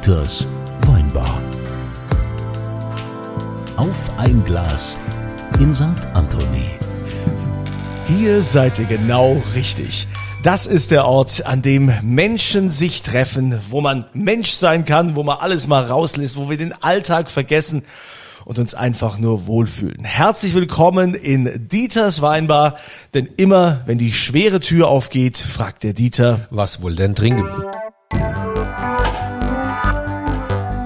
Dieters Weinbar. Auf ein Glas in St. Anthony. Hier seid ihr genau richtig. Das ist der Ort, an dem Menschen sich treffen, wo man Mensch sein kann, wo man alles mal rauslässt, wo wir den Alltag vergessen und uns einfach nur wohlfühlen. Herzlich willkommen in Dieters Weinbar, denn immer wenn die schwere Tür aufgeht, fragt der Dieter, Was wohl denn trinken?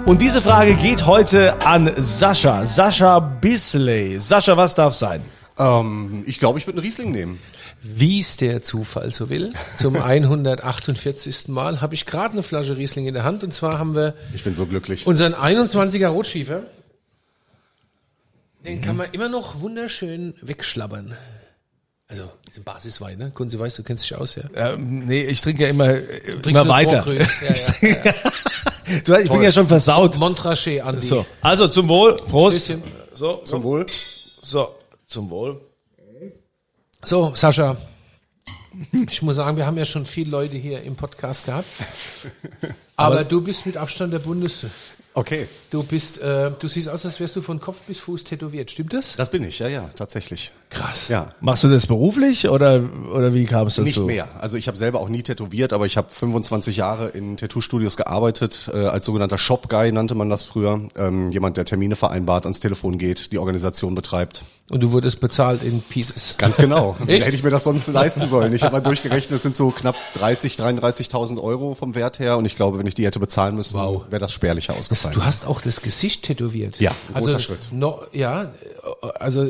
Und diese Frage geht heute an Sascha, Sascha Bisley. Sascha, was darf sein? Ähm, ich glaube, ich würde einen Riesling nehmen. Wie es der Zufall so will, zum 148. Mal habe ich gerade eine Flasche Riesling in der Hand. Und zwar haben wir Ich bin so glücklich. unseren 21er Rotschiefer. Den kann man immer noch wunderschön wegschlabbern. Also, ist ein Basiswein, ne? Kunze weiß, du kennst dich aus, ja? Ähm, nee, ich trinke ja immer, äh, Trinkst immer du weiter. Grand Cru? Ja, ja, ja. Du, ich bin ja schon versaut. Montrachet, Andi. So, also zum Wohl, Prost. Stößchen. So, Zum Wohl. so, zum Wohl. So, Sascha. Ich muss sagen, wir haben ja schon viele Leute hier im Podcast gehabt. Aber, du bist mit Abstand der Bundeste. Okay, Du bist, äh, du siehst aus, als wärst du von Kopf bis Fuß tätowiert. Stimmt das? das bin ich, ja, ja, tatsächlich. Krass. Ja. Machst du das beruflich oder, oder wie kam es dazu? Nicht mehr. Also ich habe selber auch nie tätowiert, aber ich habe 25 Jahre in Tattoo-Studios gearbeitet, äh, als sogenannter Shop-Guy nannte man das früher. Ähm, jemand, der Termine vereinbart, ans Telefon geht, die Organisation betreibt. Und du wurdest bezahlt in Pieces. Ganz genau. Wie Echt? hätte ich mir das sonst leisten sollen? Ich habe mal durchgerechnet, es sind so knapp 30, 33.000 Euro vom Wert her und ich glaube, wenn ich die hätte bezahlen müssen, Wow. wäre das spärlicher Das, ausgefallen. du hast auch das Gesicht tätowiert. Ja, ein also, großer Schritt. No, ja, also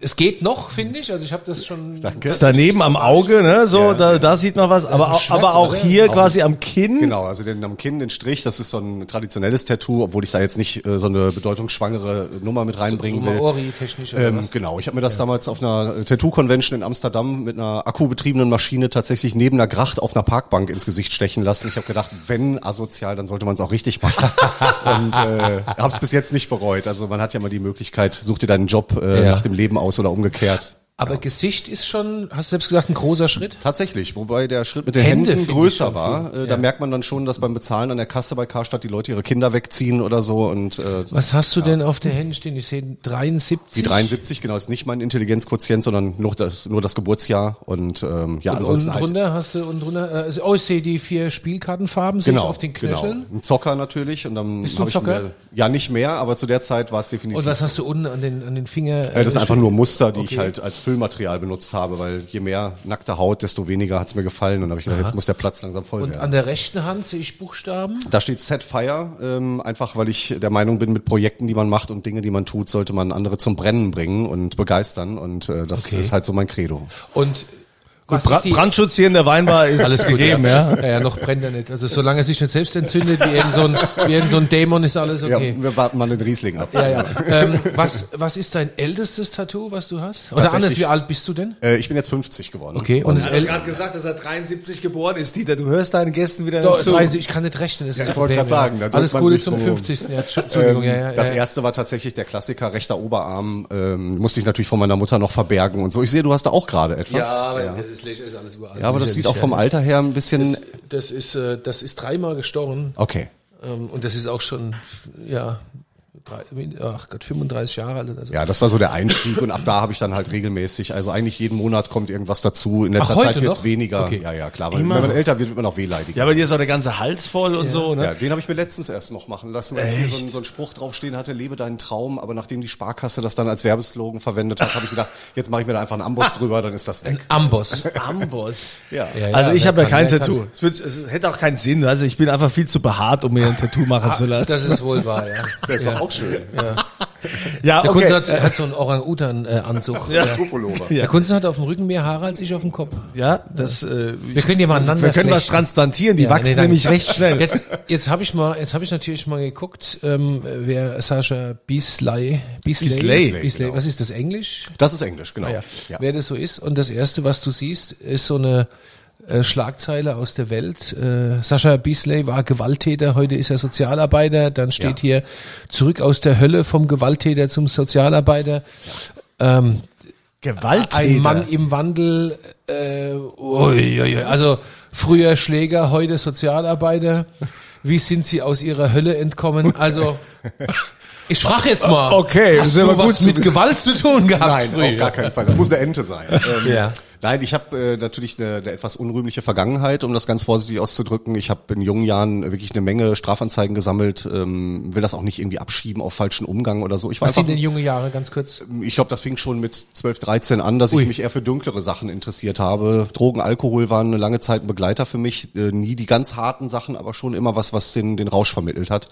es geht noch, finde ich. Also ich habe das schon. Danke. Ist daneben am Auge, ne? So, Ja, da, ja. da sieht man was. Aber, Schmerz, aber auch oder? hier Augen. quasi am Kinn. Genau, also den am Kinn, den Strich, das ist so ein traditionelles Tattoo, obwohl ich da jetzt nicht äh, so eine bedeutungsschwangere Nummer mit reinbringen will. Maori-technisch oder Ähm, was? genau, ich habe mir das damals auf einer äh, Tattoo-Convention in Amsterdam mit einer akkubetriebenen Maschine tatsächlich neben einer Gracht auf einer Parkbank ins Gesicht stechen lassen. Ich habe gedacht, wenn asozial, dann sollte man es auch richtig machen. Und äh, habe es bis jetzt nicht bereut. Also man hat ja mal die Möglichkeit, such dir deinen Job äh, Ja. nach dem Leben aus oder umgekehrt. Keihard. Aber Gesicht ist schon, hast du selbst gesagt, ein großer Schritt. Tatsächlich, wobei der Schritt mit den Hände Händen ich größer war. Äh, Da merkt man dann schon, dass beim Bezahlen an der Kasse bei Karstadt die Leute ihre Kinder wegziehen oder so. Und äh, Was hast du denn auf der Hände stehen? Ich sehe 73. die 73, genau, ist nicht mein Intelligenzquotient, sondern nur das, nur das Geburtsjahr. Und ähm, ja, Und ansonsten unten halt, drunter hast du unten drunter, äh, oh, ich sehe die vier Spielkartenfarben, sehe genau, ich auf den Knöcheln. genau. Ein Zocker natürlich. Und dann Bist du ein ich Zocker? Mir, ja, nicht mehr, aber zu der Zeit war es definitiv. Und was hast du unten an den, an den Finger? Äh, das sind einfach nur Muster, die ich Okay. halt als Füllmaterial benutzt habe, weil je mehr nackte Haut, desto weniger hat's mir gefallen. Und habe ich gedacht, jetzt muss der Platz langsam voll Und werden. an der rechten Hand sehe ich Buchstaben. Da steht Set Fire, ähm, einfach weil ich der Meinung bin, mit Projekten, die man macht und Dinge, die man tut, sollte man andere zum Brennen bringen und begeistern. Und äh, das Okay. ist halt so mein Credo. Und was Bra ist die, Brandschutz hier in der Weinbar ist alles gut, gegeben, ja. ja. ja. Ja, noch brennt er nicht. Also solange er sich nicht selbst entzündet, wie irgend so ein, wie irgend so ein Dämon, ist alles okay. Ja, wir warten mal den Riesling ab. Ja, ja. Ähm, was, was ist dein ältestes Tattoo, was du hast? Oder anders, wie alt bist du denn? Äh, ich bin jetzt 50 geworden. Okay, und das Er hat gerade gesagt, dass er 73 geboren ist, Dieter. Du hörst deinen Gästen wieder Doch, zu. 73, ich kann nicht rechnen, das ist Ja, das ich wollte Problem. grad sagen, Alles Gute zum rum. 50. Ja, Tschu- Entschuldigung, ja, ja. Das ja, erste war tatsächlich der Klassiker, rechter Oberarm. Ähm, musste ich natürlich von meiner Mutter noch verbergen und so. Ich sehe, du hast da auch gerade etwas. Ja, aber das ist, ist alles uralt. Ja, aber das sieht auch vom. Alter her ein bisschen. Das ist, äh, das ist dreimal gestochen. Okay. Ähm, und das ist auch schon, ja, ach Gott, 35 Jahre alt oder so. Ja, das war so der Einstieg und ab da habe ich dann halt regelmäßig, also eigentlich jeden Monat kommt irgendwas dazu. In letzter Ach, Zeit wird's noch? weniger. Okay. Ja, ja, klar. Weil, Immer wenn man älter wird, wird man auch wehleidig. Ja, bei dir ist auch der ganze Hals voll und so, ne? Ja, den habe ich mir letztens erst noch machen lassen, weil ich hier so einen, so einen Spruch draufstehen hatte, lebe deinen Traum, aber nachdem die Sparkasse das dann als Werbeslogan verwendet hat, habe ich gedacht, jetzt mache ich mir da einfach einen Amboss drüber, dann ist das weg. Amboss. Amboss. Ja. Ja, ja, Also ich wer habe ja kein Tattoo. Es, wird, es hätte auch keinen Sinn. Also ich bin einfach viel zu behaart, um mir ein Tattoo machen zu kann. lassen. Das ist wohl wahr, ja. Der auch schön. ja, Der okay. Kunze hat, hat so einen Orang-Utan-Anzug. Ja. Ja. Pullover. Der Kunze hat auf dem Rücken mehr Haare als ich auf dem Kopf. ja, das. Äh, Wir können die mal aneinander wir können was flechten. transplantieren. Die Ja, wachsen nee, nämlich recht schnell. Jetzt, jetzt habe ich mal, jetzt habe ich natürlich mal geguckt, ähm, wer Sascha Beasley, Beasley, Beasley, Beasley, genau. was ist das Englisch? Das ist Englisch, genau. Ah, ja. Ja. Wer das so ist. Und das erste, was du siehst, ist so eine äh, Schlagzeile aus der Welt. Äh, Sascha Beasley war Gewalttäter, heute ist er Sozialarbeiter. Dann steht Ja. hier zurück aus der Hölle vom Gewalttäter zum Sozialarbeiter. Ähm, Gewalttäter. ein Mann im Wandel, äh, ui, ui, ui, also früher Schläger, heute Sozialarbeiter. Wie sind Sie aus Ihrer Hölle entkommen? Also, ich frage jetzt mal. Okay, hast du was zu mit. Gewalt zu tun gehabt Nein, früher? auf gar keinen Fall. Das muss eine Ente sein. Ähm, Ja. Nein, ich habe äh, natürlich eine, eine etwas unrühmliche Vergangenheit, um das ganz vorsichtig auszudrücken. Ich habe in jungen Jahren wirklich eine Menge Strafanzeigen gesammelt, ähm, will das auch nicht irgendwie abschieben auf falschen Umgang oder so. Ich Was sind denn junge Jahre, ganz kurz? ich glaube, das fing schon mit 12, 13 an, dass Ui. ich mich eher für dunklere Sachen interessiert habe. Drogen, Alkohol waren eine lange Zeit ein Begleiter für mich. Äh, nie die ganz harten Sachen, aber schon immer was, was den, den Rausch vermittelt hat.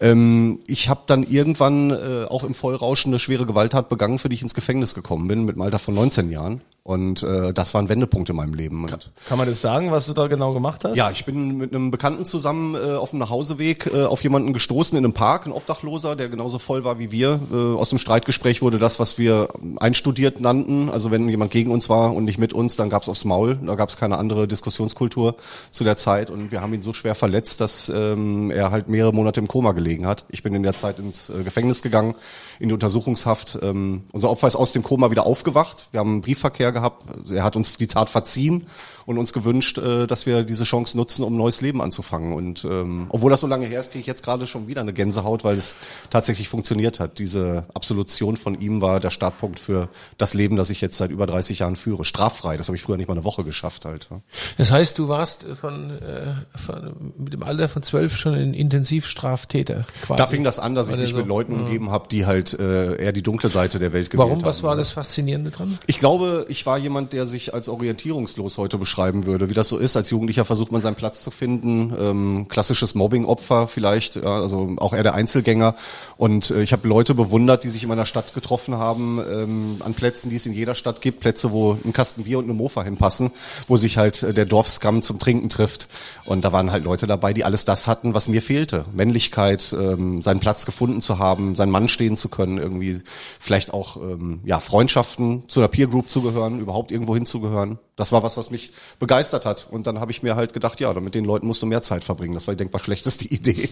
Ähm, ich habe dann irgendwann äh, auch im Vollrauschen eine schwere Gewalttat begangen, für die ich ins Gefängnis gekommen bin, mit einem Alter von 19 Jahren. Und äh, das war ein Wendepunkt in meinem Leben. Und Kann man das sagen, was du da genau gemacht hast? ja, ich bin mit einem Bekannten zusammen äh, auf dem Nachhauseweg äh, auf jemanden gestoßen in einem Park, ein Obdachloser, der genauso voll war wie wir. Äh, aus dem Streitgespräch wurde das, was wir einstudiert nannten. Also wenn jemand gegen uns war und nicht mit uns, dann gab's aufs Maul. Da gab's keine andere Diskussionskultur zu der Zeit. Und wir haben ihn so schwer verletzt, dass ähm, er halt mehrere Monate im Koma gelegen hat. Ich bin in der Zeit ins äh, Gefängnis gegangen, in die Untersuchungshaft. Ähm, unser Opfer ist aus dem Koma wieder aufgewacht. Wir haben einen Briefverkehr gehabt. Er hat uns die Tat verziehen und uns gewünscht, äh, dass wir diese Chance nutzen, um ein neues Leben anzufangen. Und ähm, obwohl das so lange her ist, kriege ich jetzt gerade schon wieder eine Gänsehaut, weil es tatsächlich funktioniert hat. Diese Absolution von ihm war der Startpunkt für das Leben, das ich jetzt seit über 30 Jahren führe. Straffrei. Das habe ich früher nicht mal eine Woche geschafft halt. ja. Das heißt, du warst von, äh, von mit dem Alter von zwölf schon ein Intensivstraftäter quasi. Da fing das an, dass ich mich so. mit Leuten umgeben habe, die halt äh, eher die dunkle Seite der Welt gewählt Warum? haben. Was war das Faszinierende dran? Ich glaube, ich war jemand, der sich als orientierungslos heute beschreiben würde. Wie das so ist, als Jugendlicher versucht man seinen Platz zu finden. Ähm, klassisches Mobbing-Opfer vielleicht, ja, also auch eher der Einzelgänger. Und äh, ich habe Leute bewundert, die sich in meiner Stadt getroffen haben, ähm, an Plätzen, die es in jeder Stadt gibt. Plätze, wo ein Kasten Bier und eine Mofa hinpassen, wo sich halt äh, der Dorfskam zum Trinken trifft. Und da waren halt Leute dabei, die alles das hatten, was mir fehlte. Männlichkeit, ähm, seinen Platz gefunden zu haben, seinen Mann stehen zu können, irgendwie vielleicht auch ähm, ja Freundschaften zu einer Peer Group zu gehören, überhaupt irgendwo hinzugehören. Das war was, was mich begeistert hat. Und dann habe ich mir halt gedacht, ja, mit den Leuten musst du mehr Zeit verbringen. Das war die denkbar schlechteste Idee.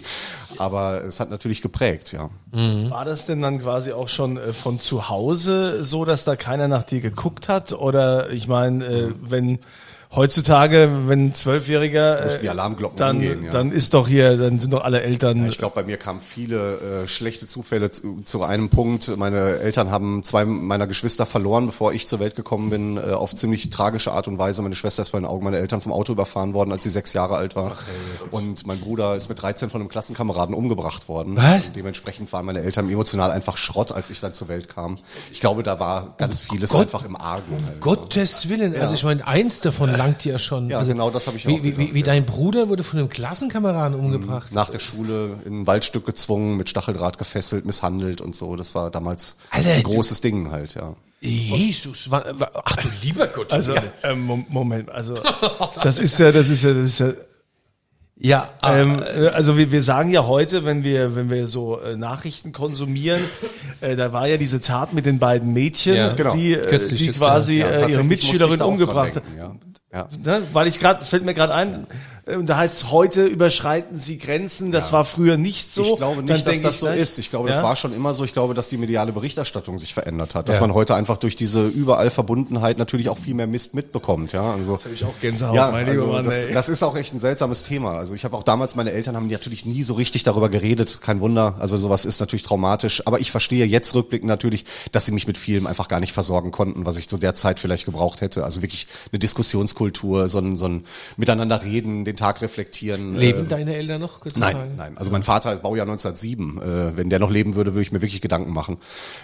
Aber es hat natürlich geprägt, ja. War das denn dann quasi auch schon äh, von zu Hause so, dass da keiner nach dir geguckt hat? Oder ich meine, äh, wenn heutzutage, wenn ein Zwölfjähriger, äh, dann, angehen, ja. dann ist doch hier, dann sind doch alle Eltern. Ich glaube, bei mir kamen viele äh, schlechte Zufälle zu, zu einem Punkt. Meine Eltern haben zwei meiner Geschwister verloren, bevor ich zur Welt gekommen bin, äh, auf ziemlich tragische Art und Weise. Meine Schwester ist vor den Augen meiner Eltern vom Auto überfahren worden, als sie sechs Jahre alt war. und mein Bruder ist mit 13 von einem Klassenkameraden umgebracht worden. Was? Und dementsprechend waren meine Eltern emotional einfach Schrott, als ich dann zur Welt kam. Ich glaube, da war ganz vieles Gott- einfach im Argen. Halt. Gottes Willen. Also ich meine, eins davon langt ja schon. Ja, also, genau das habe ich wie, auch wie, gedacht, wie, wie dein Bruder wurde von einem Klassenkameraden umgebracht. Nach der Schule in ein Waldstück gezwungen, mit Stacheldraht gefesselt, misshandelt und so. Das war damals Alter, ein du- großes Ding halt, ja. Jesus, wa- wa- ach du lieber Gott. also, ähm, Mom- Moment, also das ist ja, das ist ja, das ist ja ja, ah, Ähm, äh, also wir, wir sagen ja heute, wenn wir wenn wir so äh, Nachrichten konsumieren, äh, da war ja diese Tat mit den beiden Mädchen, Ja, genau. die, äh, Kürzlich die quasi Ja, äh, ihre Mitschülerin umgebracht hat. Ja. Ja. Ne? Weil ich gerade, fällt mir gerade ein, äh, da heißt es, heute überschreiten sie Grenzen, das war früher nicht so. Ich glaube nicht, dass das so gleich- ist. Ich glaube, Ja? das war schon immer so. Ich glaube, dass die mediale Berichterstattung sich verändert hat. Dass Ja. man heute einfach durch diese überall Verbundenheit natürlich auch viel mehr Mist mitbekommt. Ja, also, hab ich auch Gänsehaut, ja, mein also Mann, das, das ist auch echt ein seltsames Thema. Also ich habe auch damals, meine Eltern haben natürlich nie so richtig darüber geredet. Kein Wunder. Also sowas ist natürlich traumatisch. Aber ich verstehe jetzt rückblickend natürlich, dass sie mich mit vielem einfach gar nicht versorgen konnten, was ich zu der Zeit vielleicht gebraucht hätte. Also wirklich eine Diskussionskultur, so ein, so ein Miteinander reden, den Tag reflektieren. leben äh, deine Eltern noch? Nein, Frage. nein. Also mein Vater ist Baujahr 1907. Äh, wenn der noch leben würde, würde ich mir wirklich Gedanken machen.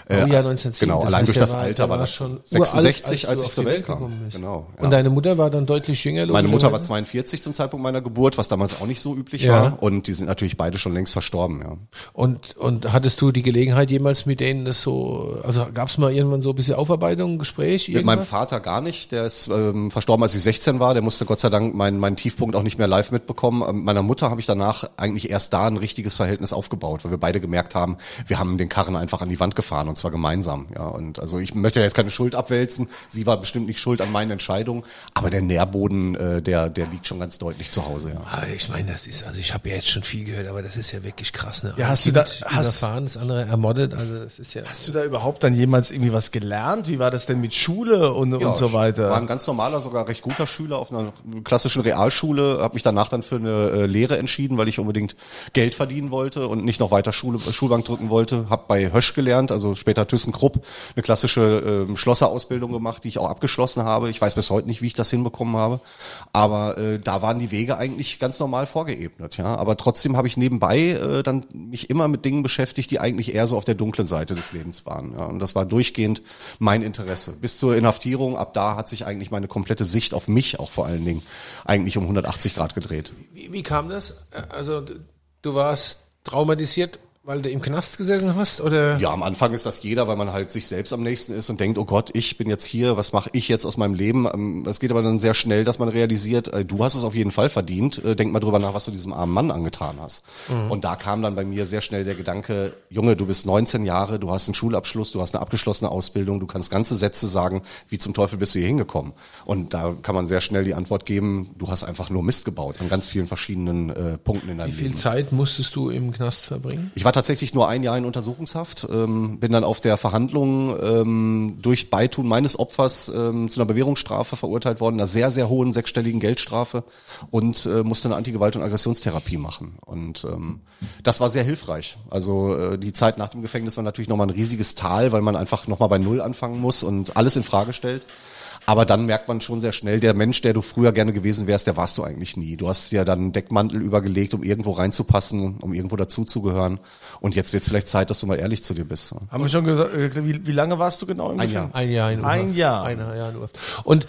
Äh, Baujahr 1907, Genau, das allein heißt, durch das war- Alter war das schon 66, uralt, als als ich zur Welt kam. Genau. Und ja. deine Mutter war dann deutlich jünger? Meine Mutter war logischerweise? 42 zum Zeitpunkt meiner Geburt, was damals auch nicht so üblich Ja. war. Und die sind natürlich beide schon längst verstorben. Ja. Und, und hattest du die Gelegenheit jemals mit denen das so, also gab es mal irgendwann so ein bisschen Aufarbeitung, Gespräch? Mit meinem irgendwas? Vater gar nicht. Der ist ähm, verstorben, als ich 16 war. Der musste Gott sei Dank meinen, meinen Tiefpunkt auch nicht mehr live mitbekommen. Ähm, meiner Mutter habe ich danach eigentlich erst da ein richtiges Verhältnis aufgebaut, weil wir beide gemerkt haben, wir haben den Karren einfach an die Wand gefahren und zwar gemeinsam. Ja, und also ich möchte jetzt keine Schuld abwälzen. Sie war bestimmt nicht schuld an meinen Entscheidungen, aber der Nährboden, äh, der, der liegt schon ganz deutlich zu Hause. Ja. Ah, Ich meine, das ist, also ich habe ja jetzt schon viel gehört, aber das ist ja wirklich krass. Ne? Ja, hast du da- hast- überfahren, das andere ermordet, also das ist ja. Hast du da überhaupt dann jemals irgendwie was gelernt? Wie war das denn mit Schule und, Ja, und so Ich war weiter? ein ganz normaler, sogar recht guter Schüler auf einer klassischen Realschule, habe mich danach dann für eine äh, Lehre entschieden, weil ich unbedingt Geld verdienen wollte und nicht noch weiter Schule, Schulbank drücken wollte. Habe bei Hösch gelernt, also später ThyssenKrupp, eine klassische äh, Schlosserausbildung gemacht, die ich auch abgeschlossen habe. Ich weiß bis heute nicht, wie ich das hinbekommen habe, aber äh, da waren die Wege eigentlich ganz normal vorgeebnet. Ja, aber trotzdem habe ich nebenbei äh, dann mich immer mit Dingen beschäftigt, die eigentlich eher so auf der dunklen Seite des Lebens waren. Ja, und das war durchgehend mein Interesse. Bis zur Inhaftierung, ab da hat sich eigentlich meine komplette Sicht auf mich auch vor allen Dingen eigentlich um 180 Grad gedreht. Wie, wie kam das? Also du warst traumatisiert weil du im Knast gesessen hast, oder? Ja, am Anfang ist das jeder, weil man halt sich selbst am nächsten ist und denkt, oh Gott, ich bin jetzt hier, was mache ich jetzt aus meinem Leben? Ähm, es geht aber dann sehr schnell, dass man realisiert, äh, du hast es auf jeden Fall verdient. Äh, denk mal drüber nach, was du diesem armen Mann angetan hast. Mhm. Und da kam dann bei mir sehr schnell der Gedanke, Junge, du bist 19 Jahre, du hast einen Schulabschluss, du hast eine abgeschlossene Ausbildung, du kannst ganze Sätze sagen, wie zum Teufel bist du hier hingekommen? Und da kann man sehr schnell die Antwort geben, du hast einfach nur Mist gebaut an ganz vielen verschiedenen äh, Punkten in deinem Leben. Wie viel Leben. Zeit musstest du im Knast verbringen? Ich war tatsächlich nur ein Jahr in Untersuchungshaft, ähm, bin dann auf der Verhandlung ähm, durch Beitun meines Opfers ähm, zu einer Bewährungsstrafe verurteilt worden, einer sehr, sehr hohen sechsstelligen Geldstrafe und äh, musste eine Antigewalt- und Aggressionstherapie machen. Und ähm, das war sehr hilfreich. Also äh, die Zeit nach dem Gefängnis war natürlich nochmal ein riesiges Tal, weil man einfach nochmal bei Null anfangen muss und alles in Frage stellt. Aber dann merkt man schon sehr schnell, der Mensch, der du früher gerne gewesen wärst, der warst du eigentlich nie. Du hast ja dann einen Deckmantel übergelegt, um irgendwo reinzupassen, um irgendwo dazuzugehören. Und jetzt wird es vielleicht Zeit, dass du mal ehrlich zu dir bist. Haben wir schon gesagt, äh, wie, wie lange warst du genau im Ein? Jahr. Ein Jahr in Ein. Jahr. Ein Jahr in U-Haft. Und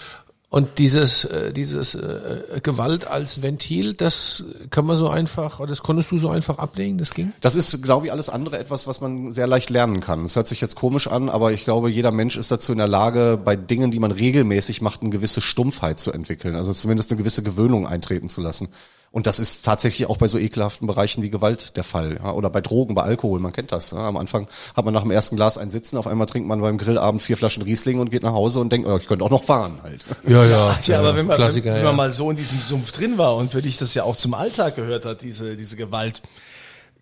und dieses äh, dieses äh, Gewalt als Ventil, das kann man so einfach, oder das konntest du so einfach ablegen, das ging? Das ist genau wie alles andere etwas, was man sehr leicht lernen kann. Das hört sich jetzt komisch an, aber ich glaube, jeder Mensch ist dazu in der Lage, bei Dingen, die man regelmäßig macht, eine gewisse Stumpfheit zu entwickeln. Also zumindest eine gewisse Gewöhnung eintreten zu lassen. Und das ist tatsächlich auch bei so ekelhaften Bereichen wie Gewalt der Fall. Ja, oder bei Drogen, bei Alkohol, man kennt das. Ja. Am Anfang hat man nach dem ersten Glas ein Sitzen, auf einmal trinkt man beim Grillabend vier Flaschen Riesling und geht nach Hause und denkt, oh, ich könnte auch noch fahren halt. Ja, ja. Ja, aber wenn man, Klassiker, wenn, wenn man mal so in diesem Sumpf drin war und für dich das ja auch zum Alltag gehört hat, diese, diese Gewalt,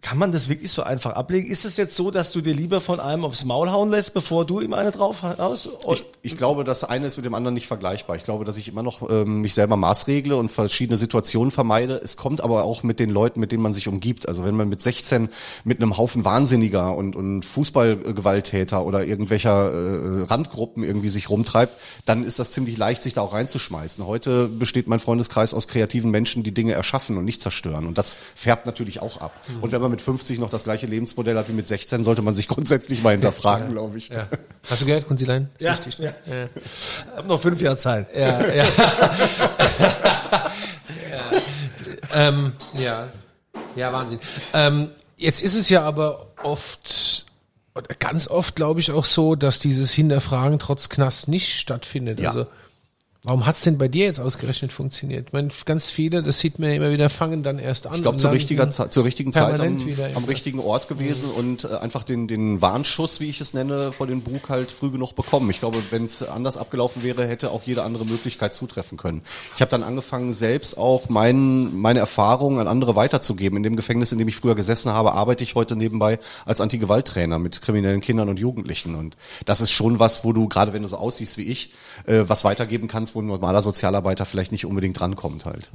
kann man das wirklich so einfach ablegen? Ist es jetzt so, dass du dir lieber von einem aufs Maul hauen lässt, bevor du ihm eine drauf haust? Ich, ich glaube, das eine ist mit dem anderen nicht vergleichbar. Ich glaube, dass ich immer noch ähm, mich selber maßregle und verschiedene Situationen vermeide. Es kommt aber auch mit den Leuten, mit denen man sich umgibt. Also wenn man mit 16 mit einem Haufen Wahnsinniger und, und Fußballgewalttäter oder irgendwelcher äh, Randgruppen irgendwie sich rumtreibt, dann ist das ziemlich leicht, sich da auch reinzuschmeißen. Heute besteht mein Freundeskreis aus kreativen Menschen, die Dinge erschaffen und nicht zerstören. Und das färbt natürlich auch ab. Und wenn man mit 50 noch das gleiche Lebensmodell hat wie mit 16, sollte man sich grundsätzlich mal hinterfragen, glaube ich. Ja. Hast du gehört, Kunzilein? Ja, Richtig, ja. Ich hab noch fünf Jahre Zeit. Ja, ja. ja. Ähm, ja. ja, Wahnsinn. Ähm, jetzt ist es ja aber oft, oder ganz oft glaube ich auch so, dass dieses Hinterfragen trotz Knast nicht stattfindet. Ja. Also Warum hat's denn bei dir jetzt ausgerechnet funktioniert? Ich meine, ganz viele, das sieht man ja immer wieder, fangen dann erst an. Ich glaube, zur, richtiger, Ze- zur richtigen Zeit am, am richtigen Ort gewesen und äh, einfach den, den Warnschuss, wie ich es nenne, vor den Bug halt früh genug bekommen. Ich glaube, wenn es anders abgelaufen wäre, hätte auch jede andere Möglichkeit zutreffen können. Ich habe dann angefangen, selbst auch mein, meine Erfahrungen an andere weiterzugeben. In dem Gefängnis, in dem ich früher gesessen habe, arbeite ich heute nebenbei als Anti-Gewalt-Trainer mit kriminellen Kindern und Jugendlichen. Und das ist schon was, wo du, gerade wenn du so aussiehst wie ich, äh, was weitergeben kannst, wo ein normaler Sozialarbeiter vielleicht nicht unbedingt drankommt halt.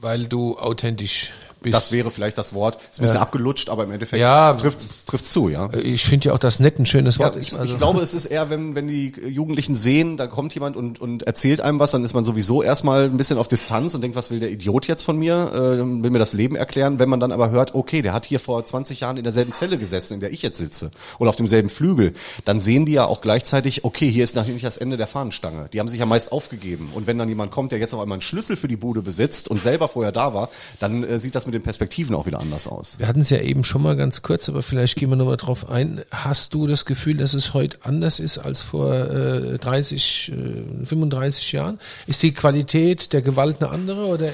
Weil du authentisch bist. Das wäre vielleicht das Wort. Ist ein bisschen abgelutscht, aber im Endeffekt Ja. trifft's trifft's zu, ja. ich finde ja auch, dass nett ein schönes Ja, Wort ich, ist. Also, ich glaube, es ist eher, wenn, wenn die Jugendlichen sehen, da kommt jemand und, und erzählt einem was, dann ist man sowieso erstmal ein bisschen auf Distanz und denkt, was will der Idiot jetzt von mir, äh, will mir das Leben erklären. Wenn man dann aber hört, okay, der hat hier vor 20 Jahren in derselben Zelle gesessen, in der ich jetzt sitze, oder auf demselben Flügel, dann sehen die ja auch gleichzeitig, okay, hier ist natürlich das Ende der Fahnenstange. Die haben sich ja meist aufgegeben. Und wenn dann jemand kommt, der jetzt auf einmal einen Schlüssel für die Bude besitzt und selber vorher da war, dann äh, sieht das mit den Perspektiven auch wieder anders aus. Wir hatten es ja eben schon mal ganz kurz, aber vielleicht gehen wir nochmal drauf ein. Hast du das Gefühl, dass es heute anders ist als vor äh, 30, äh, 35 Jahren? Ist die Qualität der Gewalt eine andere oder